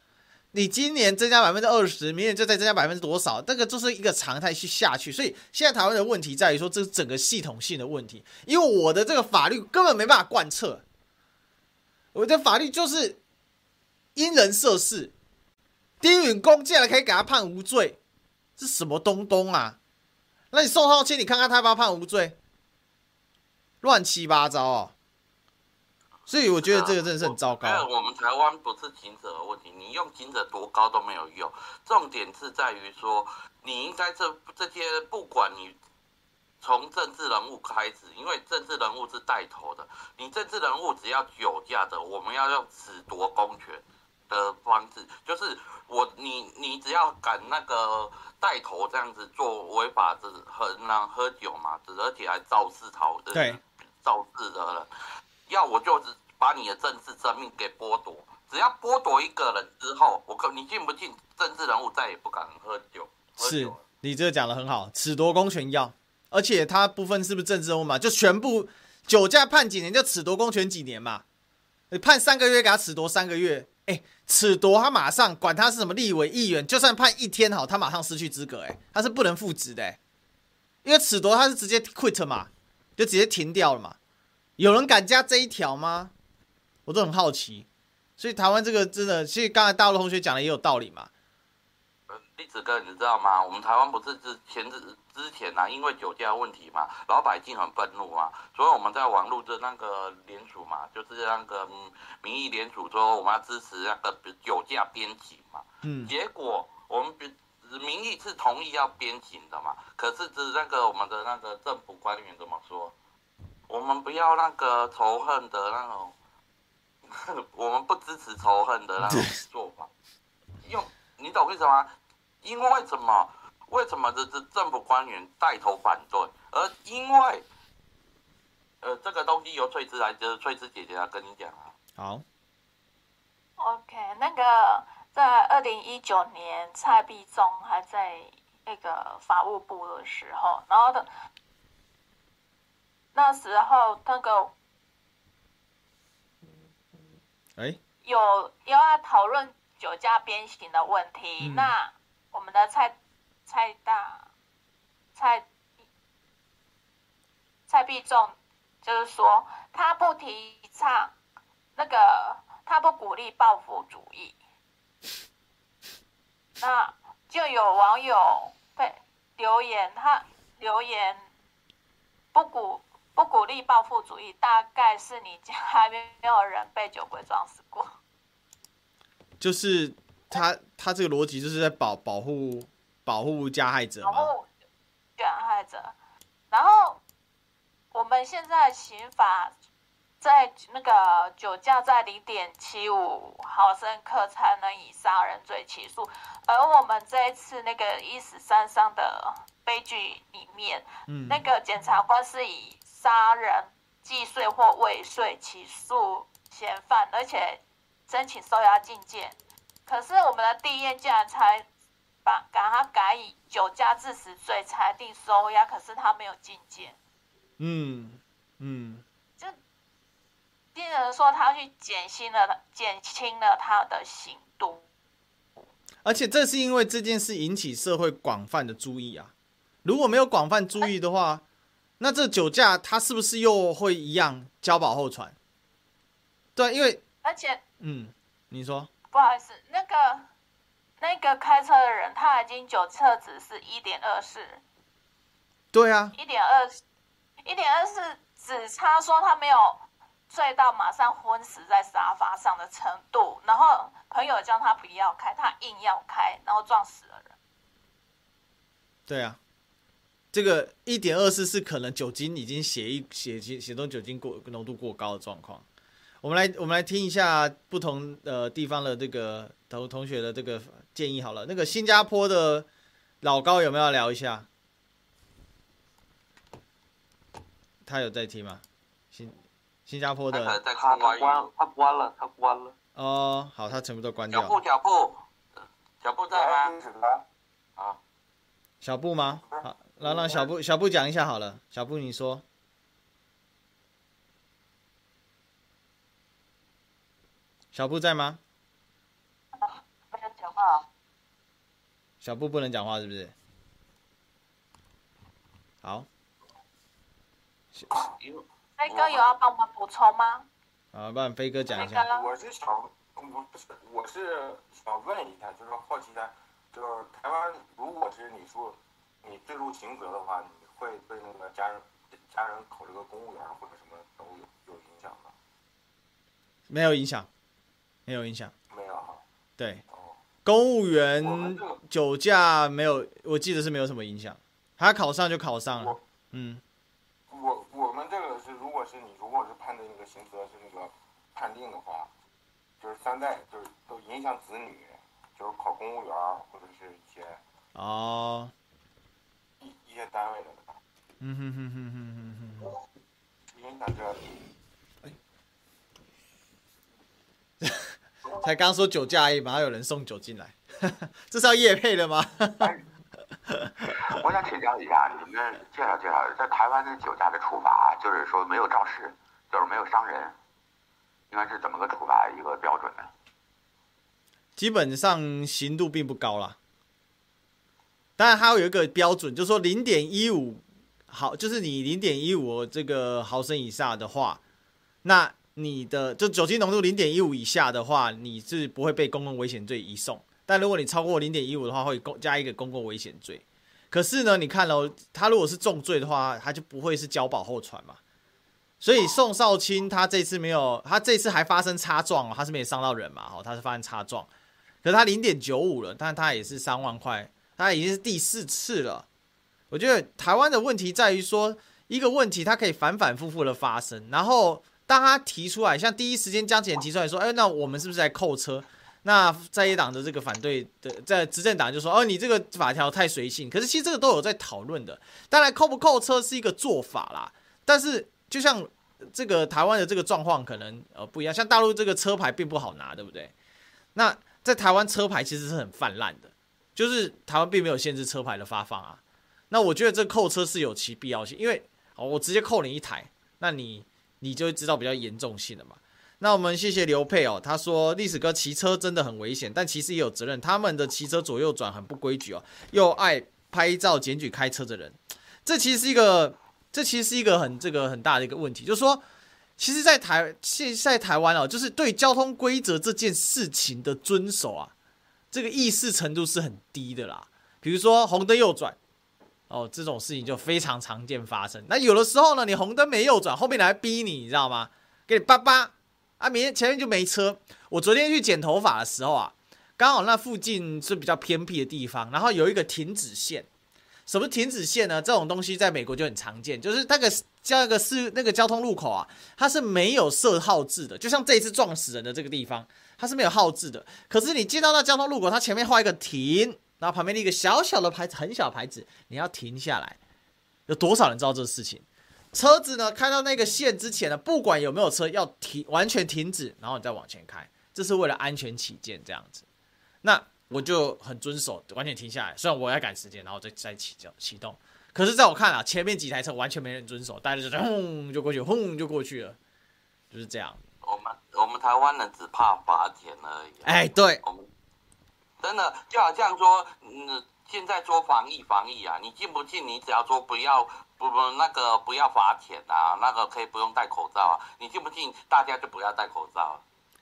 你今年增加百分之二十，明年就再增加百分之多少？这个就是一个常态去下去。所以现在台湾的问题在于说，这是整个系统性的问题，因为我的这个法律根本没办法贯彻，我的法律就是因人设事，丁允公竟然可以给他判无罪，这什么东东啊？那你宋浩清，你看看他要不要判无罪？乱七八糟哦。所以我觉得这个真的是很糟糕。我们台湾不是警者的问题，你用警者多高都没有用。重点是在于说，你应该这这些，不管你从政治人物开始，因为政治人物是带头的，你政治人物只要酒驾的，我们要用褫夺公权的方式，就是我你你只要敢那个带头这样子做违法，是很难喝酒嘛，而且还肇事逃的，对，肇事的人。要我就是把你的政治生命给剥夺，只要剥夺一个人之后，我可你信不信政治人物再也不敢喝酒？喝酒是你这个讲的很好，褫夺公权要，而且他部分是不是政治人物嘛？就全部酒驾判几年，就褫夺公权几年嘛？你判三个月给他褫夺三个月，哎，褫夺他马上管他是什么立委议员，就算判一天好，他马上失去资格，哎，他是不能复职的，因为褫夺他是直接 quit 嘛，就直接停掉了嘛。有人敢加这一条吗？我都很好奇。所以台湾这个真的，其实刚才大陆同学讲的也有道理嘛。呃，栗子哥，你知道吗？我们台湾不是之前之之前啊，因为酒驾问题嘛，老百姓很愤怒啊，所以我们在网络的那个联署嘛，就是那个民意联署说我们要支持那个酒驾鞭刑嘛。嗯。结果我们民意是同意要鞭刑的嘛，可是是那个我们的那个政府官员怎么说？我们不要那个仇恨的那种，我们不支持仇恨的那种做法。用你懂为什么？因为什么？为什么这这政府官员带头反对？而因为，呃，这个东西由翠芝来，就是翠芝姐姐来跟你讲啊。好。OK，那个在二零一九年蔡必忠还在那个法务部的时候，然后的。那时候那个，哎，有要讨论酒驾鞭刑的问题。嗯、那我们的蔡蔡大蔡蔡必忠就是说，他不提倡那个，他不鼓励报复主义。那就有网友被留言，他留言不鼓。不鼓励报复主义，大概是你家还没有人被酒鬼撞死过。就是他，他这个逻辑就是在保保护保护加害者，保护加害者。然后我们现在刑法在那个酒驾在零点七五毫升克才能以杀人罪起诉，而我们这一次那个一死三伤的悲剧里面，嗯，那个检察官是以。杀人、既遂或未遂起诉嫌犯，而且申请收押禁见。可是我们的地院竟然才把把他改以酒驾致死罪裁定收押，可是他没有禁见。嗯嗯，就病人说他去减轻了减轻了他的刑度，而且这是因为这件事引起社会广泛的注意啊。如果没有广泛注意的话，那这酒驾他是不是又会一样交保候传？对，因为而且，嗯，你说不好意思，那个那个开车的人他已经酒测值是一点二四，对啊，一点二一点二四只差说他没有醉到马上昏死在沙发上的程度，然后朋友叫他不要开，他硬要开，然后撞死了人。对啊。这个一点二四是可能酒精已经血液血血血中酒精过浓度过高的状况。我们来我们来听一下不同呃地方的这个同同学的这个建议好了。那个新加坡的老高有没有要聊一下？他有在听吗？新新加坡的他关他关了他关了。哦，好，他全部都关掉。脚步脚步小布在吗？开始了。好，小布吗？好，让让小布小布讲一下好了。小布你说，小布在吗？不能讲话。小布不能讲话是不是？好。飞哥有要帮我们补充吗？啊，不然飞哥讲一下。我是想，不是，我是想问一下，就是好奇的，就是台湾，如果是你说你坠入刑责的话，你会对那个家人家人考这个公务员或者什么都有有影响吗？没有影响，没有影响。没有哈。对。哦。公务员酒驾没有，我记得是没有什么影响，他考上就考上了。嗯。我我们这个是，如果是你如果是判的那个刑责是那个判定的话，就是三代就是都影响子女，就是考公务员或者是一些哦一单位的。嗯哼哼哼哼哼。才刚说酒驾而已，马上有人送酒进来，这是要夜配的吗？我想请教一下，你们介绍介绍，在台湾的酒驾的处罚，就是说没有肇事，就是没有伤人，应该是怎么个处罚一个标准呢？基本上刑度并不高啦，当然还有一个标准，就是说零点一五毫，就是你零点一五这个毫升以下的话，那你的就酒精浓度零点一五以下的话，你是不会被公共危险罪移送。但如果你超过零点一五的话，会公加一个公共危险罪。可是呢，你看喽，他如果是重罪的话，他就不会是交保候传嘛。所以宋少卿他这次没有，他这次还发生擦撞哦，他是没有伤到人嘛，哦，他是发生擦撞。可是他零点九五了，但他也是三万块，他已经是第四次了。我觉得台湾的问题在于说，一个问题它可以反反复复的发生，然后当他提出来，像第一时间江启提出来说，哎，那我们是不是在扣车？那在野党的这个反对的，在执政党就说：“哦，你这个法条太随性。”可是其实这个都有在讨论的。当然，扣不扣车是一个做法啦。但是，就像这个台湾的这个状况可能呃不一样，像大陆这个车牌并不好拿，对不对？那在台湾车牌其实是很泛滥的，就是台湾并没有限制车牌的发放啊。那我觉得这扣车是有其必要性，因为哦，我直接扣你一台，那你你就会知道比较严重性的嘛。那我们谢谢刘佩哦，他说历史哥骑车真的很危险，但其实也有责任。他们的骑车左右转很不规矩哦，又爱拍照检举开车的人，这其实是一个，这其实是一个很这个很大的一个问题，就是说，其实，在台现在台湾哦，就是对交通规则这件事情的遵守啊，这个意识程度是很低的啦。比如说红灯右转哦，这种事情就非常常见发生。那有的时候呢，你红灯没右转，后面来逼你，你知道吗？给你叭叭。啊，明天前面就没车。我昨天去剪头发的时候啊，刚好那附近是比较偏僻的地方，然后有一个停止线。什么停止线呢？这种东西在美国就很常见，就是那个叫那个是那个交通路口啊，它是没有设号志的。就像这一次撞死人的这个地方，它是没有号志的。可是你进到那交通路口，它前面画一个停，然后旁边的一个小小的牌子，很小牌子，你要停下来。有多少人知道这个事情？车子呢，开到那个线之前呢，不管有没有车，要停，完全停止，然后你再往前开，这是为了安全起见这样子。那我就很遵守，完全停下来。虽然我要赶时间，然后再再启动启动，可是在我看啊，前面几台车完全没人遵守，大家就轰就过去，轰就过去了，就是这样。我们我们台湾人只怕罚钱而已。哎，对，我们真的就好像说，嗯，现在说防疫防疫啊，你进不进，你只要说不要。不不，那个不要罚钱啊，那个可以不用戴口罩啊。你进不进？大家就不要戴口罩。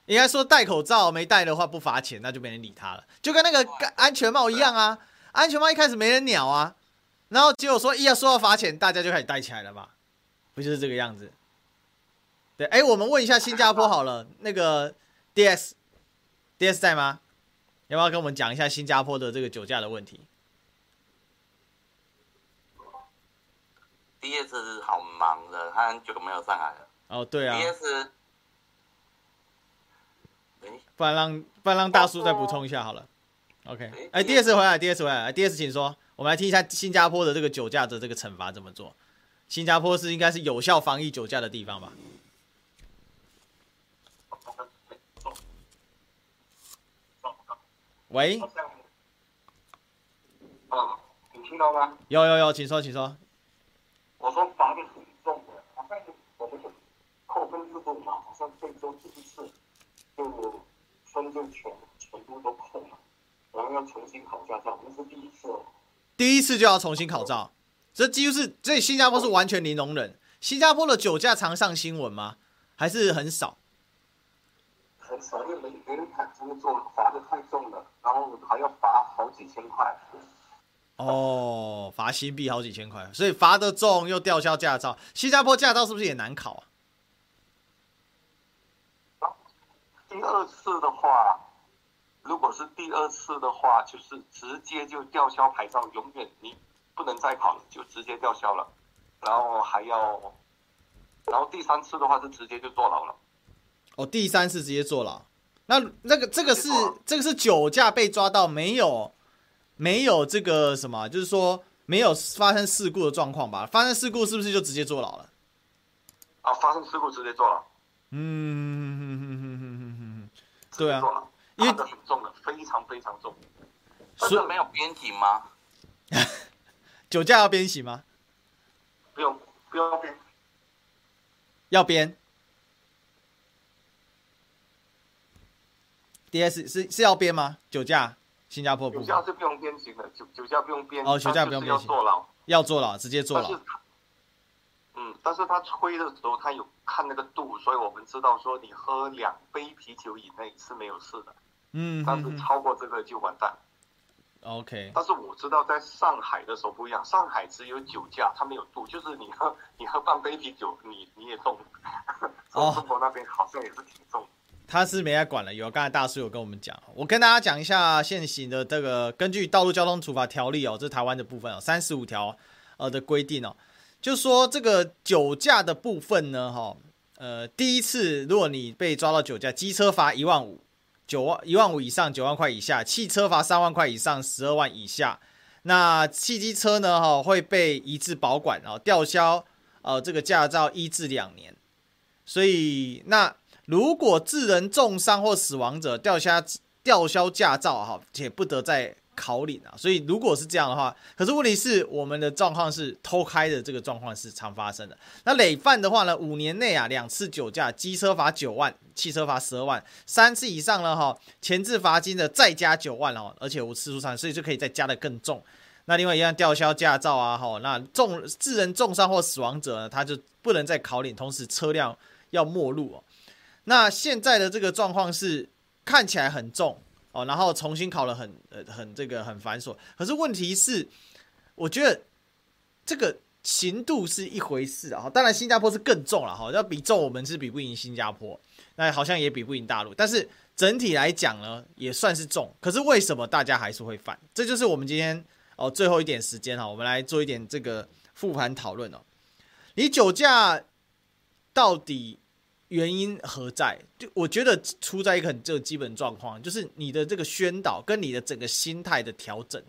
应该说戴口罩没戴的话不罚钱，那就没人理他了。就跟那个安全帽一样啊，安全帽一开始没人鸟啊，然后结果说一要说要罚钱，大家就开始戴起来了嘛，不就是这个样子？对，哎，我们问一下新加坡好了，那个 DS，DS 在吗？要不要跟我们讲一下新加坡的这个酒驾的问题？D.S 是好忙的，他很久没有上来了。哦，对啊。D.S，不然让不然让大叔再补充一下好了。OK，哎，D.S 回来，D.S 回来，D.S 请说，我们来听一下新加坡的这个酒驾的这个惩罚怎么做。新加坡是应该是有效防疫酒驾的地方吧？喂听到吗？有有有，请说，请说。我说罚的很重的，好像我们的扣分制度嘛，好像这周第一次就分就全全部都扣了，然后要重新考驾照，那是第一次哦。第一次就要重新考照，这几乎是，这新加坡是完全零容忍。新加坡的酒驾常上新闻吗？还是很少？很少，因为没没人敢这么做，罚的太重了，然后还要罚好几千块。哦，罚新币好几千块，所以罚得重又吊销驾照。新加坡驾照是不是也难考啊？第二次的话，如果是第二次的话，就是直接就吊销牌照，永远你不能再考了，就直接吊销了，然后还要，然后第三次的话是直接就坐牢了。哦，第三次直接坐牢，那那个这个是这个是酒驾被抓到没有？没有这个什么，就是说没有发生事故的状况吧？发生事故是不是就直接坐牢了？啊，发生事故直接坐牢。嗯对啊，因为很重的，非常非常重。但是没有鞭刑吗？酒驾要鞭刑吗？不用，不用鞭。要鞭。DS 是是要编吗？酒驾，新加坡不。酒驾是不用鞭刑的，酒酒驾不用鞭。哦，酒驾不用鞭刑。要坐牢。要坐牢，直接坐牢。嗯，但是他吹的时候，他有看那个度，所以我们知道说你喝两杯啤酒以内是没有事的。嗯。但是超过这个就完蛋。OK。但是我知道在上海的时候不一样，上海只有酒驾，他没有度，就是你喝你喝半杯啤酒，你你也中。哦。中国那边好像也是挺重。他是没来管了，有刚才大叔有跟我们讲，我跟大家讲一下现行的这个根据《道路交通处罚条例》哦，这台湾的部分哦，三十五条呃的规定哦，就说这个酒驾的部分呢，哈，呃，第一次如果你被抓到酒驾，机车罚一万五，九万一万五以上九万块以下，汽车罚三万块以上十二万以下，那汽机车呢，哈，会被移至保管哦，吊销呃这个驾照一至两年，所以那。如果致人重伤或死亡者，吊销吊销驾照哈，且不得再考领啊。所以如果是这样的话，可是问题是我们的状况是偷开的这个状况是常发生的。那累犯的话呢，五年内啊两次酒驾，机车罚九万，汽车罚十二万，三次以上呢哈，前置罚金的再加九万哦，而且无次数上，所以就可以再加得更重。那另外一样吊销驾照啊哈，那重致人重伤或死亡者呢，他就不能再考领，同时车辆要没入哦。那现在的这个状况是看起来很重哦，然后重新考了很呃很这个很繁琐，可是问题是，我觉得这个刑度是一回事啊，当然新加坡是更重了哈，要比重我们是比不赢新加坡，那好像也比不赢大陆，但是整体来讲呢也算是重，可是为什么大家还是会犯？这就是我们今天哦最后一点时间哈，我们来做一点这个复盘讨论哦，你酒驾到底？原因何在？就我觉得出在一个很这个基本状况，就是你的这个宣导跟你的整个心态的调整。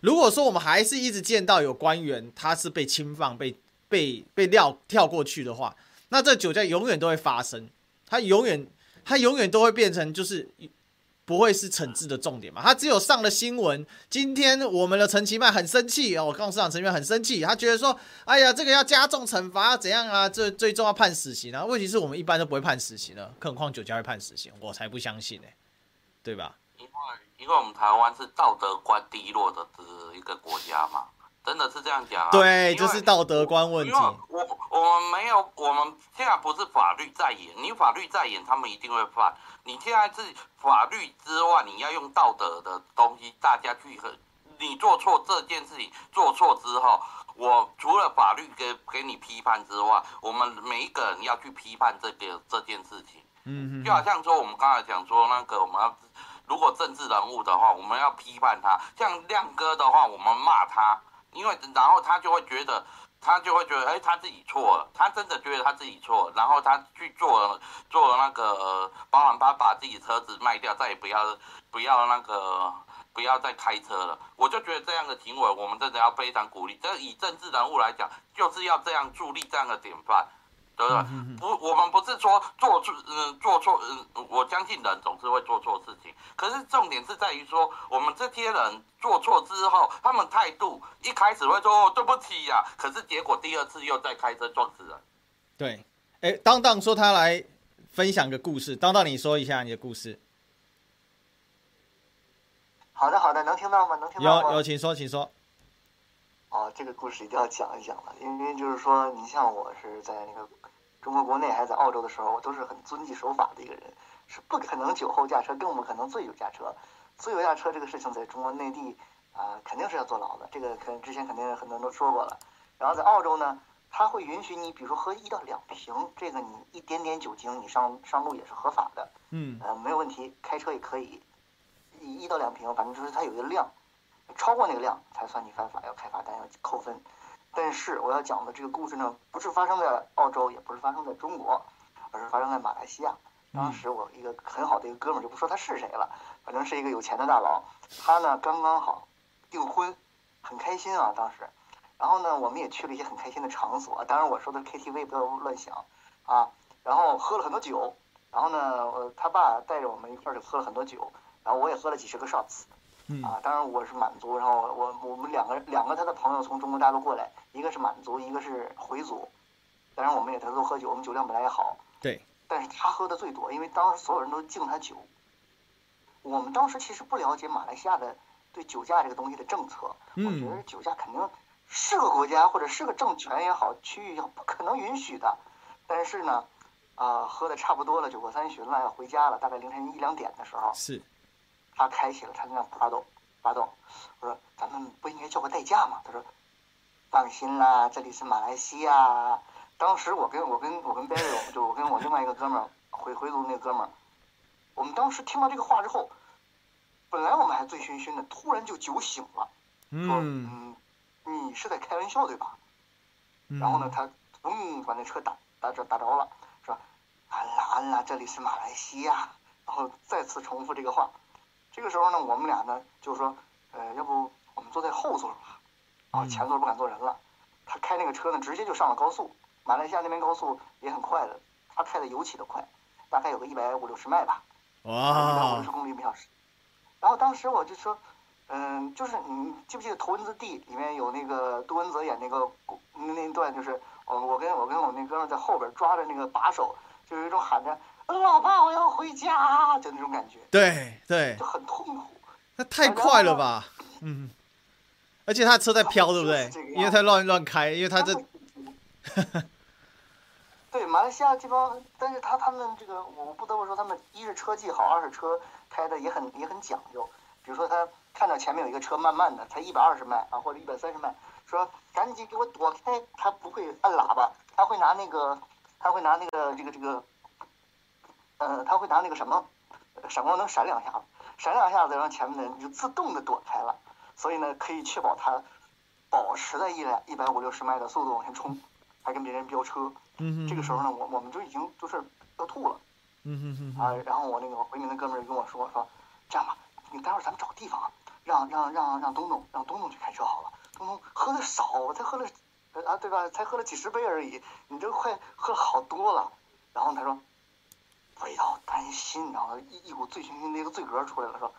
如果说我们还是一直见到有官员他是被侵犯、被被被撂跳过去的话，那这酒驾永远都会发生，他永远他永远都会变成就是。不会是惩治的重点嘛？他只有上了新闻。今天我们的陈其迈很生气哦，我告诉市长陈其迈很生气，他觉得说，哎呀，这个要加重惩罚，怎样啊？这最终要判死刑啊？问题是我们一般都不会判死刑的，更何况酒驾会判死刑，我才不相信呢，对吧？因为因为我们台湾是道德观低落的一个国家嘛。真的是这样讲啊？对，就是道德观问题。因为我我们没有，我们现在不是法律在演，你法律在演，他们一定会犯。你现在是法律之外，你要用道德的东西，大家去和你做错这件事情，做错之后，我除了法律给给你批判之外，我们每一个人要去批判这个这件事情。嗯嗯。就好像说，我们刚才讲说那个，我们要如果政治人物的话，我们要批判他。像亮哥的话，我们骂他。因为然后他就会觉得，他就会觉得，哎，他自己错了，他真的觉得他自己错，然后他去做了做了那个，包含他把自己车子卖掉，再也不要不要那个不要再开车了。我就觉得这样的行为，我们真的要非常鼓励。这以政治人物来讲，就是要这样助力这样的典范。对不对？不，我们不是说做错，嗯，做错，嗯，我相信人总是会做错事情。可是重点是在于说，我们这些人做错之后，他们态度一开始会说哦，对不起呀，可是结果第二次又在开车撞死人。对，哎，当当说他来分享个故事，当当你说一下你的故事。好的，好的，能听到吗？能听到吗？有有，请说，请说。哦，这个故事一定要讲一讲了，因为就是说，你像我是在那个中国国内，还是在澳洲的时候，我都是很遵纪守法的一个人，是不可能酒后驾车，更不可能醉酒驾车。醉酒驾车这个事情，在中国内地啊、呃，肯定是要坐牢的，这个可能之前肯定很多人都说过了。然后在澳洲呢，他会允许你，比如说喝一到两瓶，这个你一点点酒精，你上上路也是合法的，嗯，呃，没有问题，开车也可以，一一到两瓶，反正就是它有一个量。超过那个量才算你犯法，要开罚单，要扣分。但是我要讲的这个故事呢，不是发生在澳洲，也不是发生在中国，而是发生在马来西亚。当时我一个很好的一个哥们儿，就不说他是谁了，反正是一个有钱的大佬。他呢刚刚好订婚，很开心啊当时。然后呢，我们也去了一些很开心的场所，当然我说的 KTV 不要乱想啊。然后喝了很多酒，然后呢，他爸带着我们一块儿就喝了很多酒，然后我也喝了几十个 shots。啊，当然我是满族，然后我我们两个两个他的朋友从中国大陆过来，一个是满族，一个是回族，当然我们也都喝酒，我们酒量本来也好，对，但是他喝的最多，因为当时所有人都敬他酒。我们当时其实不了解马来西亚的对酒驾这个东西的政策，我觉得酒驾肯定是个国家或者是个政权也好，区域也好，不可能允许的。但是呢，啊、呃，喝的差不多了，酒过三巡了，要回家了，大概凌晨一两点的时候，是。他开启了他那辆 Prado，发动。我说：“咱们不应该叫个代驾吗？”他说：“放心啦，这里是马来西亚。”当时我跟我跟我跟 Barry，就我跟我另外一个哥们儿回回族那个哥们儿，我们当时听到这个话之后，本来我们还醉醺醺的，突然就酒醒了，说：“嗯，你是在开玩笑对吧？”然后呢，他嗯把那车打打着打着了，说：“安啦安啦，这里是马来西亚。”然后再次重复这个话。这个时候呢，我们俩呢就说，呃，要不我们坐在后座吧，啊，前座不敢坐人了。他开那个车呢，直接就上了高速。马来西亚那边高速也很快的，他开的尤其的快，大概有个一百五六十迈吧，哇，一百五六十公里每小时。然后当时我就说，嗯、呃，就是你记不记得《头文字 D》里面有那个杜文泽演那个那那一段，就是我我跟我跟我那哥们在后边抓着那个把手，就有一种喊着。老爸，我要回家，就那种感觉。对对，就很痛苦。那太快了吧？嗯，而且他车在飘，对不对？因为他乱乱开，因为他这。对，马来西亚这帮，但是他他们这个，我不得不说，他们一是车技好，二是车开的也很也很讲究。比如说，他看到前面有一个车慢慢的，才一百二十迈啊，或者一百三十迈，说赶紧给我躲开，他不会按喇叭，他会拿那个，他会拿那个这个这个。呃，他会拿那个什么闪光灯闪两下子，闪两下子，让前面的人就自动的躲开了，所以呢，可以确保他保持在一百一百五六十迈的速度往前冲，还跟别人飙车。嗯这个时候呢，我我们就已经就是要吐了。嗯嗯啊，然后我那个回民的哥们儿跟我说说，这样吧，你待会儿咱们找个地方，让让让让东东让东东去开车好了。东东喝的少，我才喝了啊，对吧？才喝了几十杯而已，你这快喝好多了。然后他说。不要担心，然后一一股醉醺醺的一个醉嗝出来了，说：“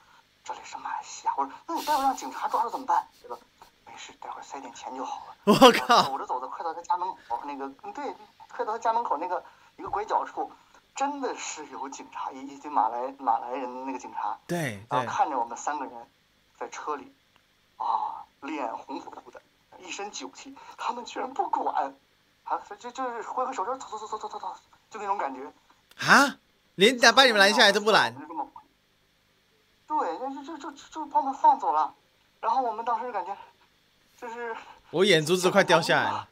这里是马来西亚。”我说：“那你待会让警察抓住怎么办？”对吧：“没事，待会塞点钱就好了。”我靠！走着走着，快到他家门口那个，对，快到他家门口那个一个拐角处，真的是有警察，一一群马来马来人的那个警察，对，然后看着我们三个人在车里，啊，脸红扑扑的，一身酒气，他们居然不管，啊，就就是挥挥手说：“走走走走走走走，就那种感觉。”啊！连打把你们拦下来都不拦，对，就就就就把我们放走了，然后我们当时就感觉，就是我眼珠子快掉下来了，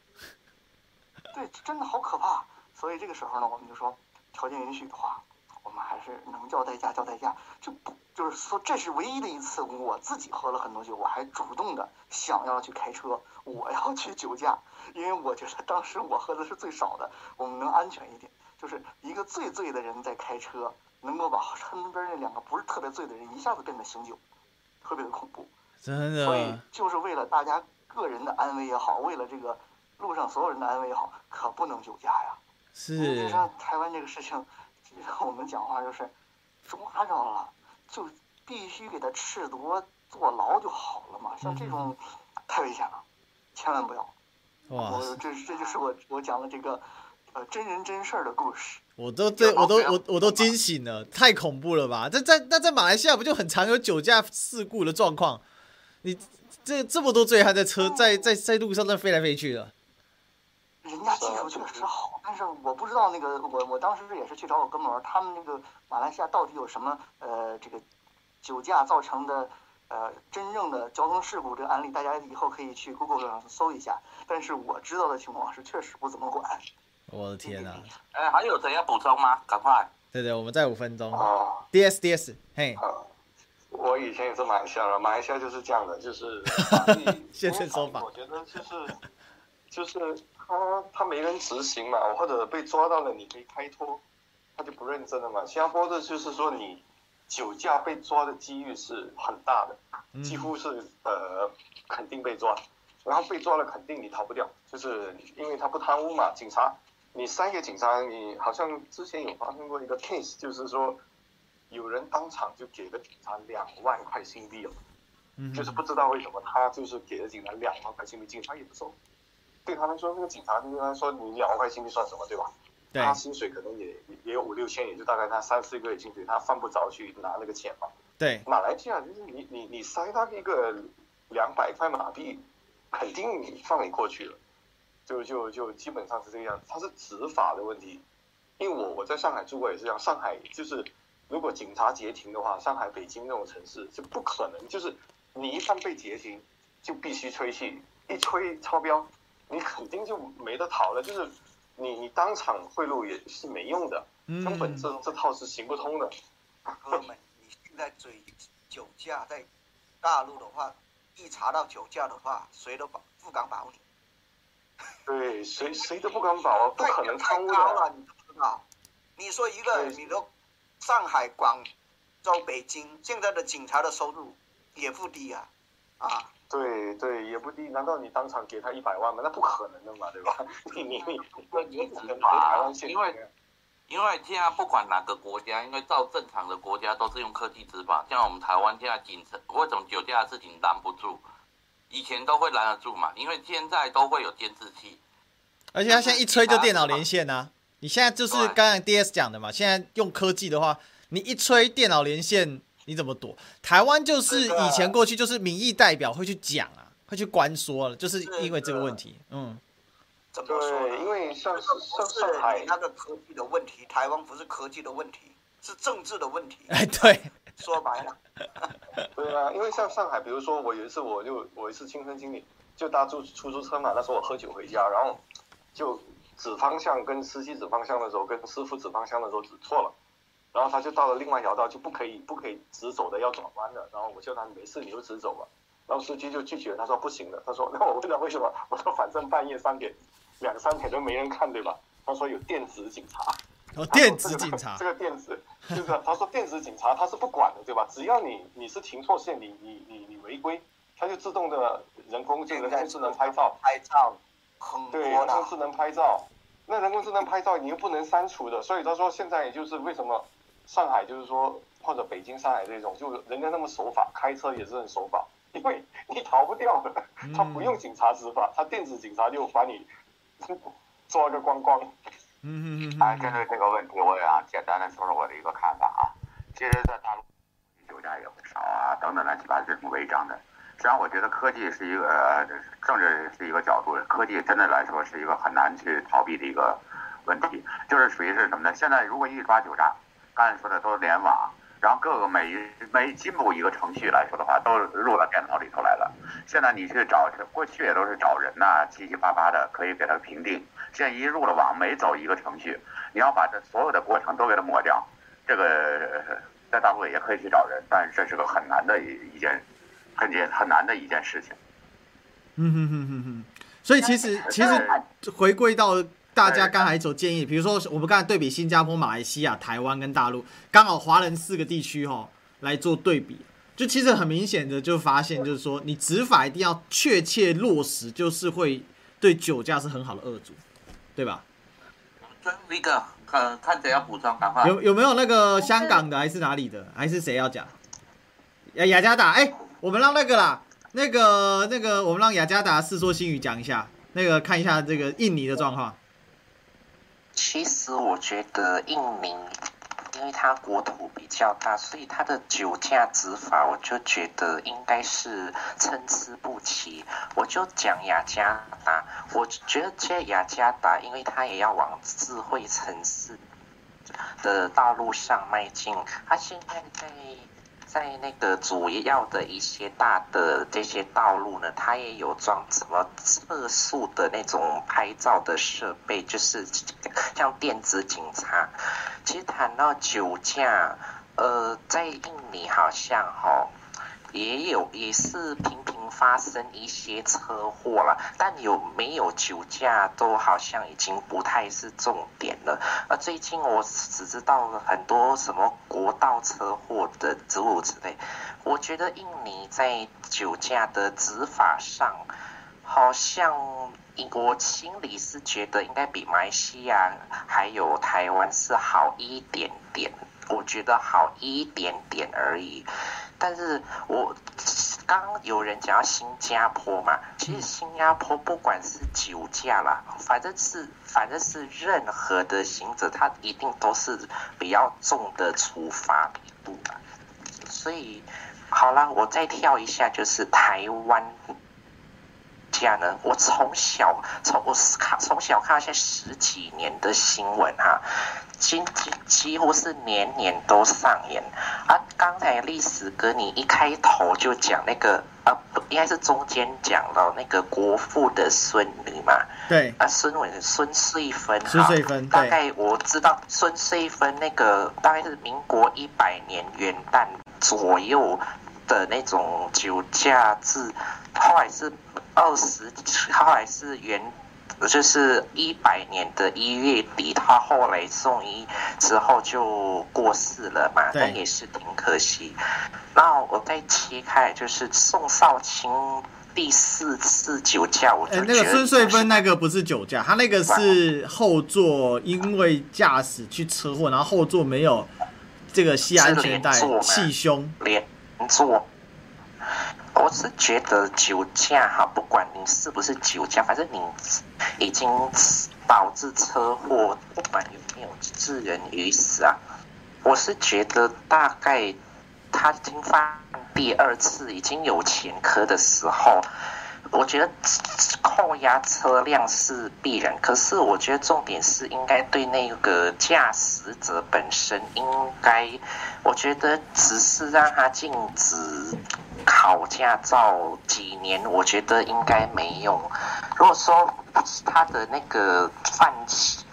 对，真的好可怕。所以这个时候呢，我们就说，条件允许的话，我们还是能叫代驾叫代驾，就不就是说，这是唯一的一次我自己喝了很多酒，我还主动的想要去开车，我要去酒驾，因为我觉得当时我喝的是最少的，我们能安全一点。就是一个醉醉的人在开车，能够把身边那两个不是特别醉的人一下子变得醒酒，特别的恐怖。真的。所以就是为了大家个人的安危也好，为了这个路上所有人的安危也好，可不能酒驾呀。是。你像台湾这个事情，我们讲话就是抓着了，就必须给他褫夺坐牢就好了嘛。像这种太危险了，千万不要。哇！我这这就是我我讲的这个呃真人真事儿的故事。我都这我都我我都惊醒了，太恐怖了吧？这在那在马来西亚不就很常有酒驾事故的状况？你这这么多醉汉在车在在在路上那飞来飞去的。人家技术确实好，但是我不知道那个我我当时也是去找我哥们儿，他们那个马来西亚到底有什么呃这个酒驾造成的呃真正的交通事故这个案例，大家以后可以去 Google 上搜一下。但是我知道的情况是确实不怎么管。我的天哪！哎，还有谁要补充吗？赶快！对对，我们再五分钟。哦，DS DS，嘿。我以前也是马来西亚人，马来西亚就是这样的，就是 现身说法。我觉得就是就是他他没人执行嘛，或者被抓到了，你可以开脱，他就不认真了嘛。新加坡的就是说你酒驾被抓的几率是很大的，几乎是呃肯定被抓，然后被抓了肯定你逃不掉，就是因为他不贪污嘛，警察。你三个警察，你好像之前有发生过一个 case，就是说有人当场就给了警察两万块新币了，嗯，就是不知道为什么他就是给了警察两万块新币，警察也不收，对他来说，那个警察就跟他说，你两万块新币算什么，对吧？对，他薪水可能也也有五六千，也就大概他三四个月薪水，他犯不着去拿那个钱嘛。对，马来西亚就是你你你塞他一个两百块马币，肯定放你过去了。就就就基本上是这个样子，它是执法的问题，因为我我在上海住过也是这样，上海就是如果警察截停的话，上海、北京那种城市就不可能，就是你一旦被截停，就必须吹气，一吹超标，你肯定就没得逃了，就是你你当场贿赂也是没用的，根本这这套是行不通的。哥们，你现在嘴酒驾在大陆的话，一查到酒驾的话，谁都保不敢保你。对，谁谁都不敢保啊，不可能贪污的。你不知道，你说一个，你说上海、广州、北京现在的警察的收入也不低啊，啊。对对，也不低。难道你当场给他一百万吗？那不可能的嘛，对吧？你 你你，你不可能台湾县。因为因为现在不管哪个国家，因为照正常的国家都是用科技执法，像我们台湾现在警察，为什么酒驾的事情拦不住？以前都会拦得住嘛，因为现在都会有监视器，而且他现在一吹就电脑连线呐、啊。你现在就是刚刚 DS 讲的嘛，现在用科技的话，你一吹电脑连线，你怎么躲？台湾就是以前过去就是民意代表会去讲啊，会去关说了，就是因为这个问题。嗯，怎么说？因为像像上海那个科技的问题，台湾不是科技的问题，是政治的问题。哎，对。说白了，对啊，因为像上海，比如说我有一次，我就我一次亲身经历，就搭出出租车嘛，那时候我喝酒回家，然后就指方向跟司机指方向的时候，跟师傅指方向的时候指错了，然后他就到了另外一条道，就不可以不可以直走的，要转弯的，然后我叫他没事你就直走吧，然后司机就拒绝，他说不行的，他说那我问他为什么，我说反正半夜三点两三点都没人看对吧，他说有电子警察。哦，电子警察，这个电子就是他说电子警察他是不管的，对吧？只要你你是停错线，你你你你违规，他就自动的人工就人工智能拍照，拍照，对，人工智能拍照，那人工智能拍照你又不能删除的，所以他说现在也就是为什么上海就是说或者北京、上海这种，就人家那么守法，开车也是很守法，因为 你逃不掉的，他不用警察执法，他电子警察就把你 抓个光光。嗯嗯嗯，啊，针对这个问题，我也要简单的说说我的一个看法啊。其实，在大陆，酒驾也不少啊，等等乱七八糟这种违章的。实际上，我觉得科技是一个呃政治是一个角度，科技真的来说是一个很难去逃避的一个问题。就是属于是什么呢？现在如果一抓酒驾，刚才说的都是联网，然后各个每一每进步一个程序来说的话，都入到电脑里头来了。现在你去找，过去也都是找人呐、七七八八的可以给他评定。现在一入了网，每走一个程序，你要把这所有的过程都给它抹掉。这个在大陆也可以去找人，但是这是个很难的一件，很简很难的一件事情。嗯哼哼哼哼。所以其实其实回归到大家刚才所建议，比如说我们刚才对比新加坡、马来西亚、台湾跟大陆，刚好华人四个地区哈来做对比，就其实很明显的就发现，就是说你执法一定要确切落实，就是会对酒驾是很好的遏阻。对吧？最后一个，看看谁要补充，赶快。有有没有那个香港的，还是哪里的，还是谁要讲？雅雅加达，哎、欸，我们让那个啦，那个那个，我们让雅加达世说新语讲一下，那个看一下这个印尼的状况。其实我觉得印尼。因为它国土比较大，所以它的酒驾执法，我就觉得应该是参差不齐。我就讲雅加达，我觉得这雅加达，因为它也要往智慧城市的道路上迈进，它现在在。在那个主要的一些大的这些道路呢，它也有装什么测速的那种拍照的设备，就是像电子警察。其实谈到酒驾，呃，在印尼好像哈。也有，也是频发生一些车祸了，但有没有酒驾都好像已经不太是重点了。而最近我只知道很多什么国道车祸的植物之类。我觉得印尼在酒驾的执法上，好像我心里是觉得应该比马来西亚还有台湾是好一点点。我觉得好一点点而已。但是我刚有人讲到新加坡嘛，其实新加坡不管是酒驾啦，反正是反正是任何的行者，他一定都是比较重的处罚力度嘛。所以好啦，我再跳一下，就是台湾家呢，我从小从我看从小看到现在十几年的新闻哈。几几几乎是年年都上演啊！刚才历史哥你一开头就讲那个啊，不应该是中间讲到那个国父的孙女嘛？对啊，孙文孙穗芬，孙穗芬，大概我知道孙穗芬那个大概是民国一百年元旦左右的那种酒驾制，后来是二十，后来是原。就是一百年的一月底，他后来送医之后就过世了嘛，那也是挺可惜。那我再切开，就是宋少卿第四次酒驾，我觉得、欸、那个孙穗芬那个不是酒驾，他那个是后座因为驾驶去车祸，然后后座没有这个系安全带，气胸连做。我是觉得酒驾哈，不管你是不是酒驾，反正你已经导致车祸，不管有没有致人于死啊，我是觉得大概他已经犯第二次，已经有前科的时候。我觉得扣押车辆是必然，可是我觉得重点是应该对那个驾驶者本身应该，我觉得只是让他禁止考驾照几年，我觉得应该没用。如果说他的那个犯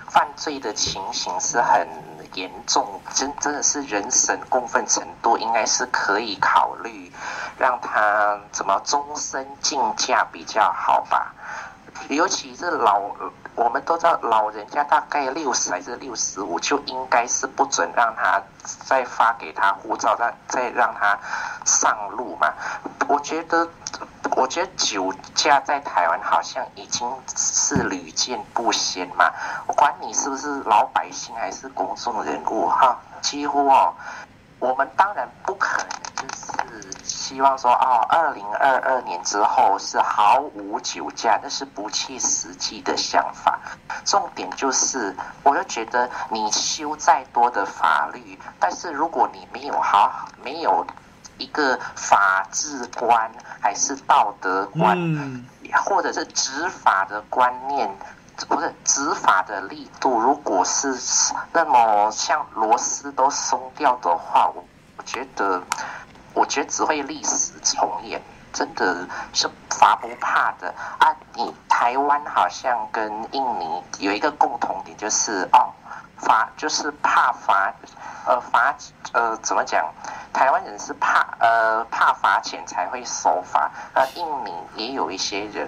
犯罪的情形是很严重，真真的是人神共愤程度，应该是可以考虑让他怎么终身禁驾比较好吧。尤其是老，我们都知道老人家大概六十还是六十五，就应该是不准让他再发给他护照，再再让他上路嘛。我觉得。我觉得酒驾在台湾好像已经是屡见不鲜嘛。我管你是不是老百姓还是公众人物哈，几乎哦，我们当然不可能就是希望说哦，二零二二年之后是毫无酒驾，那是不切实际的想法。重点就是，我就觉得你修再多的法律，但是如果你没有好没有。一个法治观还是道德观，嗯、或者是执法的观念，不是执法的力度，如果是那么像螺丝都松掉的话，我我觉得，我觉得只会历史重演，真的是罚不怕的啊！你台湾好像跟印尼有一个共同点，就是哦，罚就是怕罚。呃，罚呃，怎么讲？台湾人是怕呃怕罚钱才会守法，那印尼也有一些人，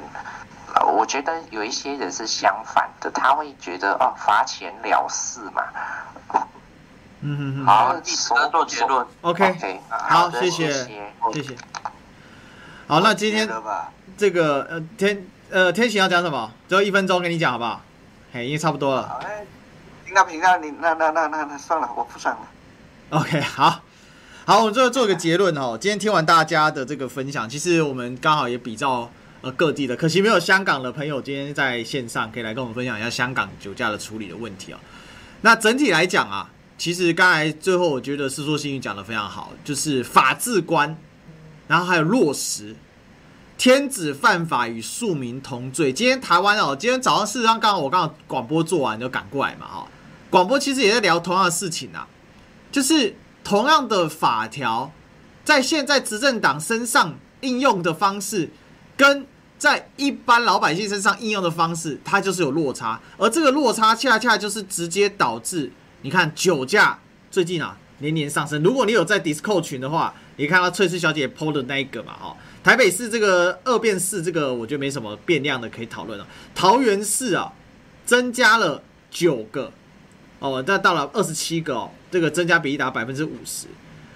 呃，我觉得有一些人是相反的，他会觉得哦，罚钱了事嘛。嗯嗯嗯。好，说做结论。OK，好，谢谢，谢谢。好，那今天这个呃天呃天喜要讲什么？最后一分钟跟你讲好不好？嘿，因为差不多了。评价评价你，那那那那那算了，我不算了。OK，好，好，我们最后做个结论哦。今天听完大家的这个分享，其实我们刚好也比较呃各地的，可惜没有香港的朋友今天在线上可以来跟我们分享一下香港酒驾的处理的问题哦。那整体来讲啊，其实刚才最后我觉得世说新语讲的非常好，就是法治观，然后还有落实。天子犯法与庶民同罪。今天台湾哦，今天早上事实上刚好我刚好广播做完就赶过来嘛哈。广播其实也在聊同样的事情啊，就是同样的法条，在现在执政党身上应用的方式，跟在一般老百姓身上应用的方式，它就是有落差。而这个落差恰恰就是直接导致，你看酒驾最近啊年年上升。如果你有在 d i s c o 群的话，你看到翠丝小姐 PO 的那一个嘛哈。台北市这个二变四，这个我觉得没什么变量的可以讨论了。桃园市啊，增加了九个哦，那到了二十七个哦，这个增加比例达百分之五十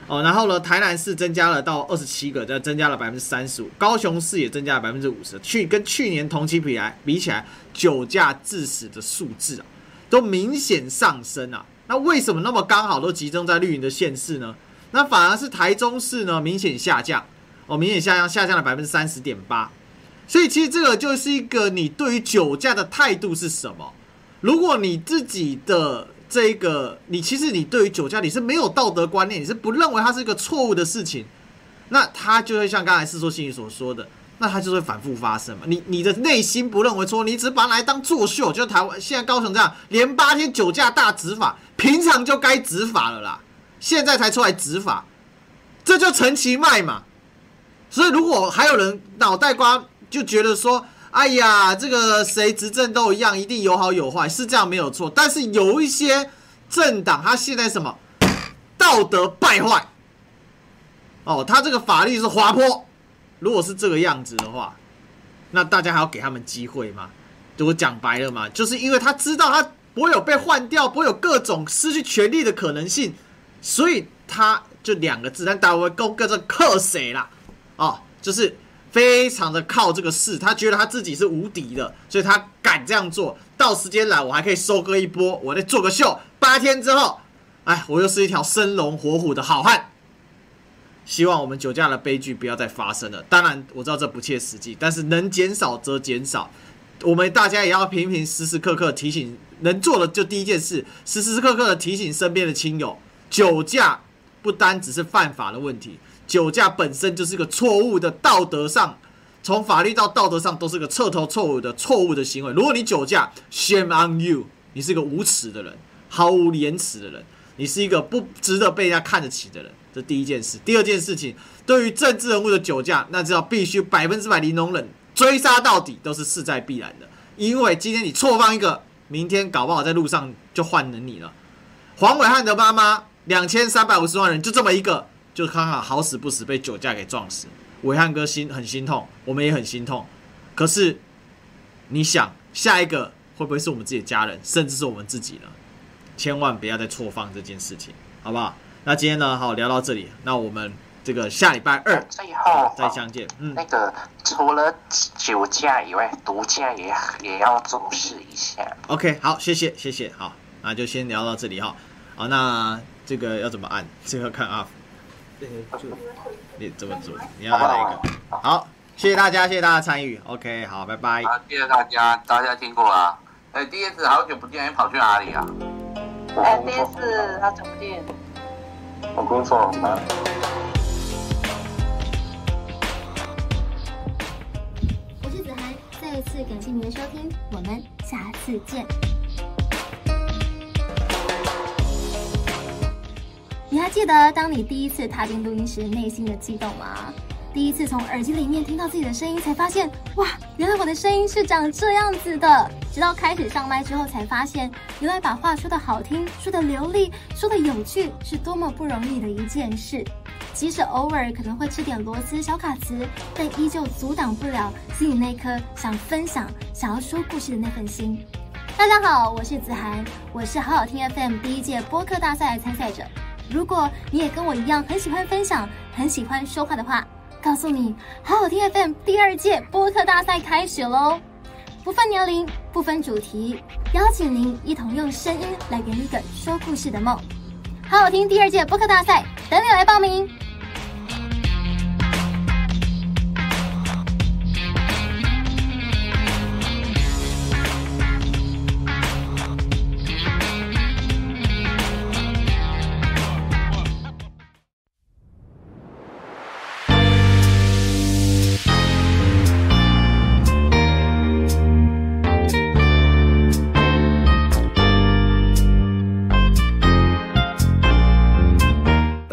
哦。然后呢，台南市增加了到二十七个，再增加了百分之三十五。高雄市也增加了百分之五十。去跟去年同期比来比起来，酒驾致死的数字啊，都明显上升啊。那为什么那么刚好都集中在绿营的县市呢？那反而是台中市呢，明显下降。哦，明显下降，下降了百分之三十点八，所以其实这个就是一个你对于酒驾的态度是什么？如果你自己的这一个，你其实你对于酒驾你是没有道德观念，你是不认为它是一个错误的事情，那它就会像刚才世说新语所说的，那它就会反复发生嘛。你你的内心不认为说，你只把它来当作秀，就台湾现在高雄这样，连八天酒驾大执法，平常就该执法了啦，现在才出来执法，这就陈其迈嘛。所以，如果还有人脑袋瓜就觉得说：“哎呀，这个谁执政都一样，一定有好有坏，是这样没有错。”但是有一些政党，他现在什么道德败坏哦，他这个法律是滑坡。如果是这个样子的话，那大家还要给他们机会吗？就我讲白了嘛，就是因为他知道他不会有被换掉，不会有各种失去权利的可能性，所以他就两个字，但大家会勾跟着克谁啦？哦，就是非常的靠这个势，他觉得他自己是无敌的，所以他敢这样做。到时间来，我还可以收割一波，我再做个秀。八天之后，哎，我又是一条生龙活虎的好汉。希望我们酒驾的悲剧不要再发生了。当然，我知道这不切实际，但是能减少则减少。我们大家也要频频、时时刻刻提醒，能做的就第一件事，时时刻刻的提醒身边的亲友，酒驾不单只是犯法的问题。酒驾本身就是个错误的道德上，从法律到道德上都是个彻头彻尾的错误的行为。如果你酒驾，shame on you，你是个无耻的人，毫无廉耻的人，你是一个不值得被人家看得起的人。这第一件事。第二件事情，对于政治人物的酒驾，那就要必须百分之百零容忍，追杀到底都是势在必然的。因为今天你错放一个，明天搞不好在路上就换了你了。黄伟汉的妈妈，两千三百五十万人就这么一个。就看看好死不死被酒驾给撞死，伟汉哥心很心痛，我们也很心痛。可是你想，下一个会不会是我们自己的家人，甚至是我们自己呢？千万不要再错放这件事情，好不好？那今天呢，好聊到这里，那我们这个下礼拜二最后再相见。嗯，那个除了酒驾以外，毒驾也也要重视一下。OK，好，谢谢谢谢，好，那就先聊到这里哈。好，那这个要怎么按？这个看啊。对，就你怎么做？你要哪一个？好，谢谢大家，谢谢大家参与。OK，好，拜拜。好，谢谢大家，大家听过啊？哎，DS 好久不见，你跑去哪里啊？哎，DS 好久不见。我工作忙。我是子涵，再一次感谢您的收听，我们下次见。你还记得当你第一次踏进录音室内心的激动吗？第一次从耳机里面听到自己的声音，才发现哇，原来我的声音是长这样子的。直到开始上麦之后，才发现原来把话说得好听、说得流利、说得有趣，是多么不容易的一件事。即使偶尔可能会吃点螺丝、小卡词，但依旧阻挡不了心里那颗想分享、想要说故事的那份心。大家好，我是子涵，我是好好听 FM 第一届播客大赛的参赛者。如果你也跟我一样很喜欢分享、很喜欢说话的话，告诉你，好好听 FM 第二届播客大赛开始喽！不分年龄、不分主题，邀请您一同用声音来圆一个说故事的梦。好好听第二届播客大赛，等你来报名。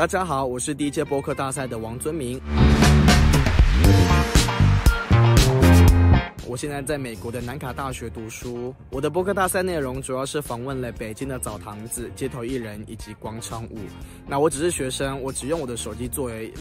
大家好，我是第一届播客大赛的王尊明。我现在在美国的南卡大学读书。我的播客大赛内容主要是访问了北京的澡堂子、街头艺人以及广场舞。那我只是学生，我只用我的手机作为。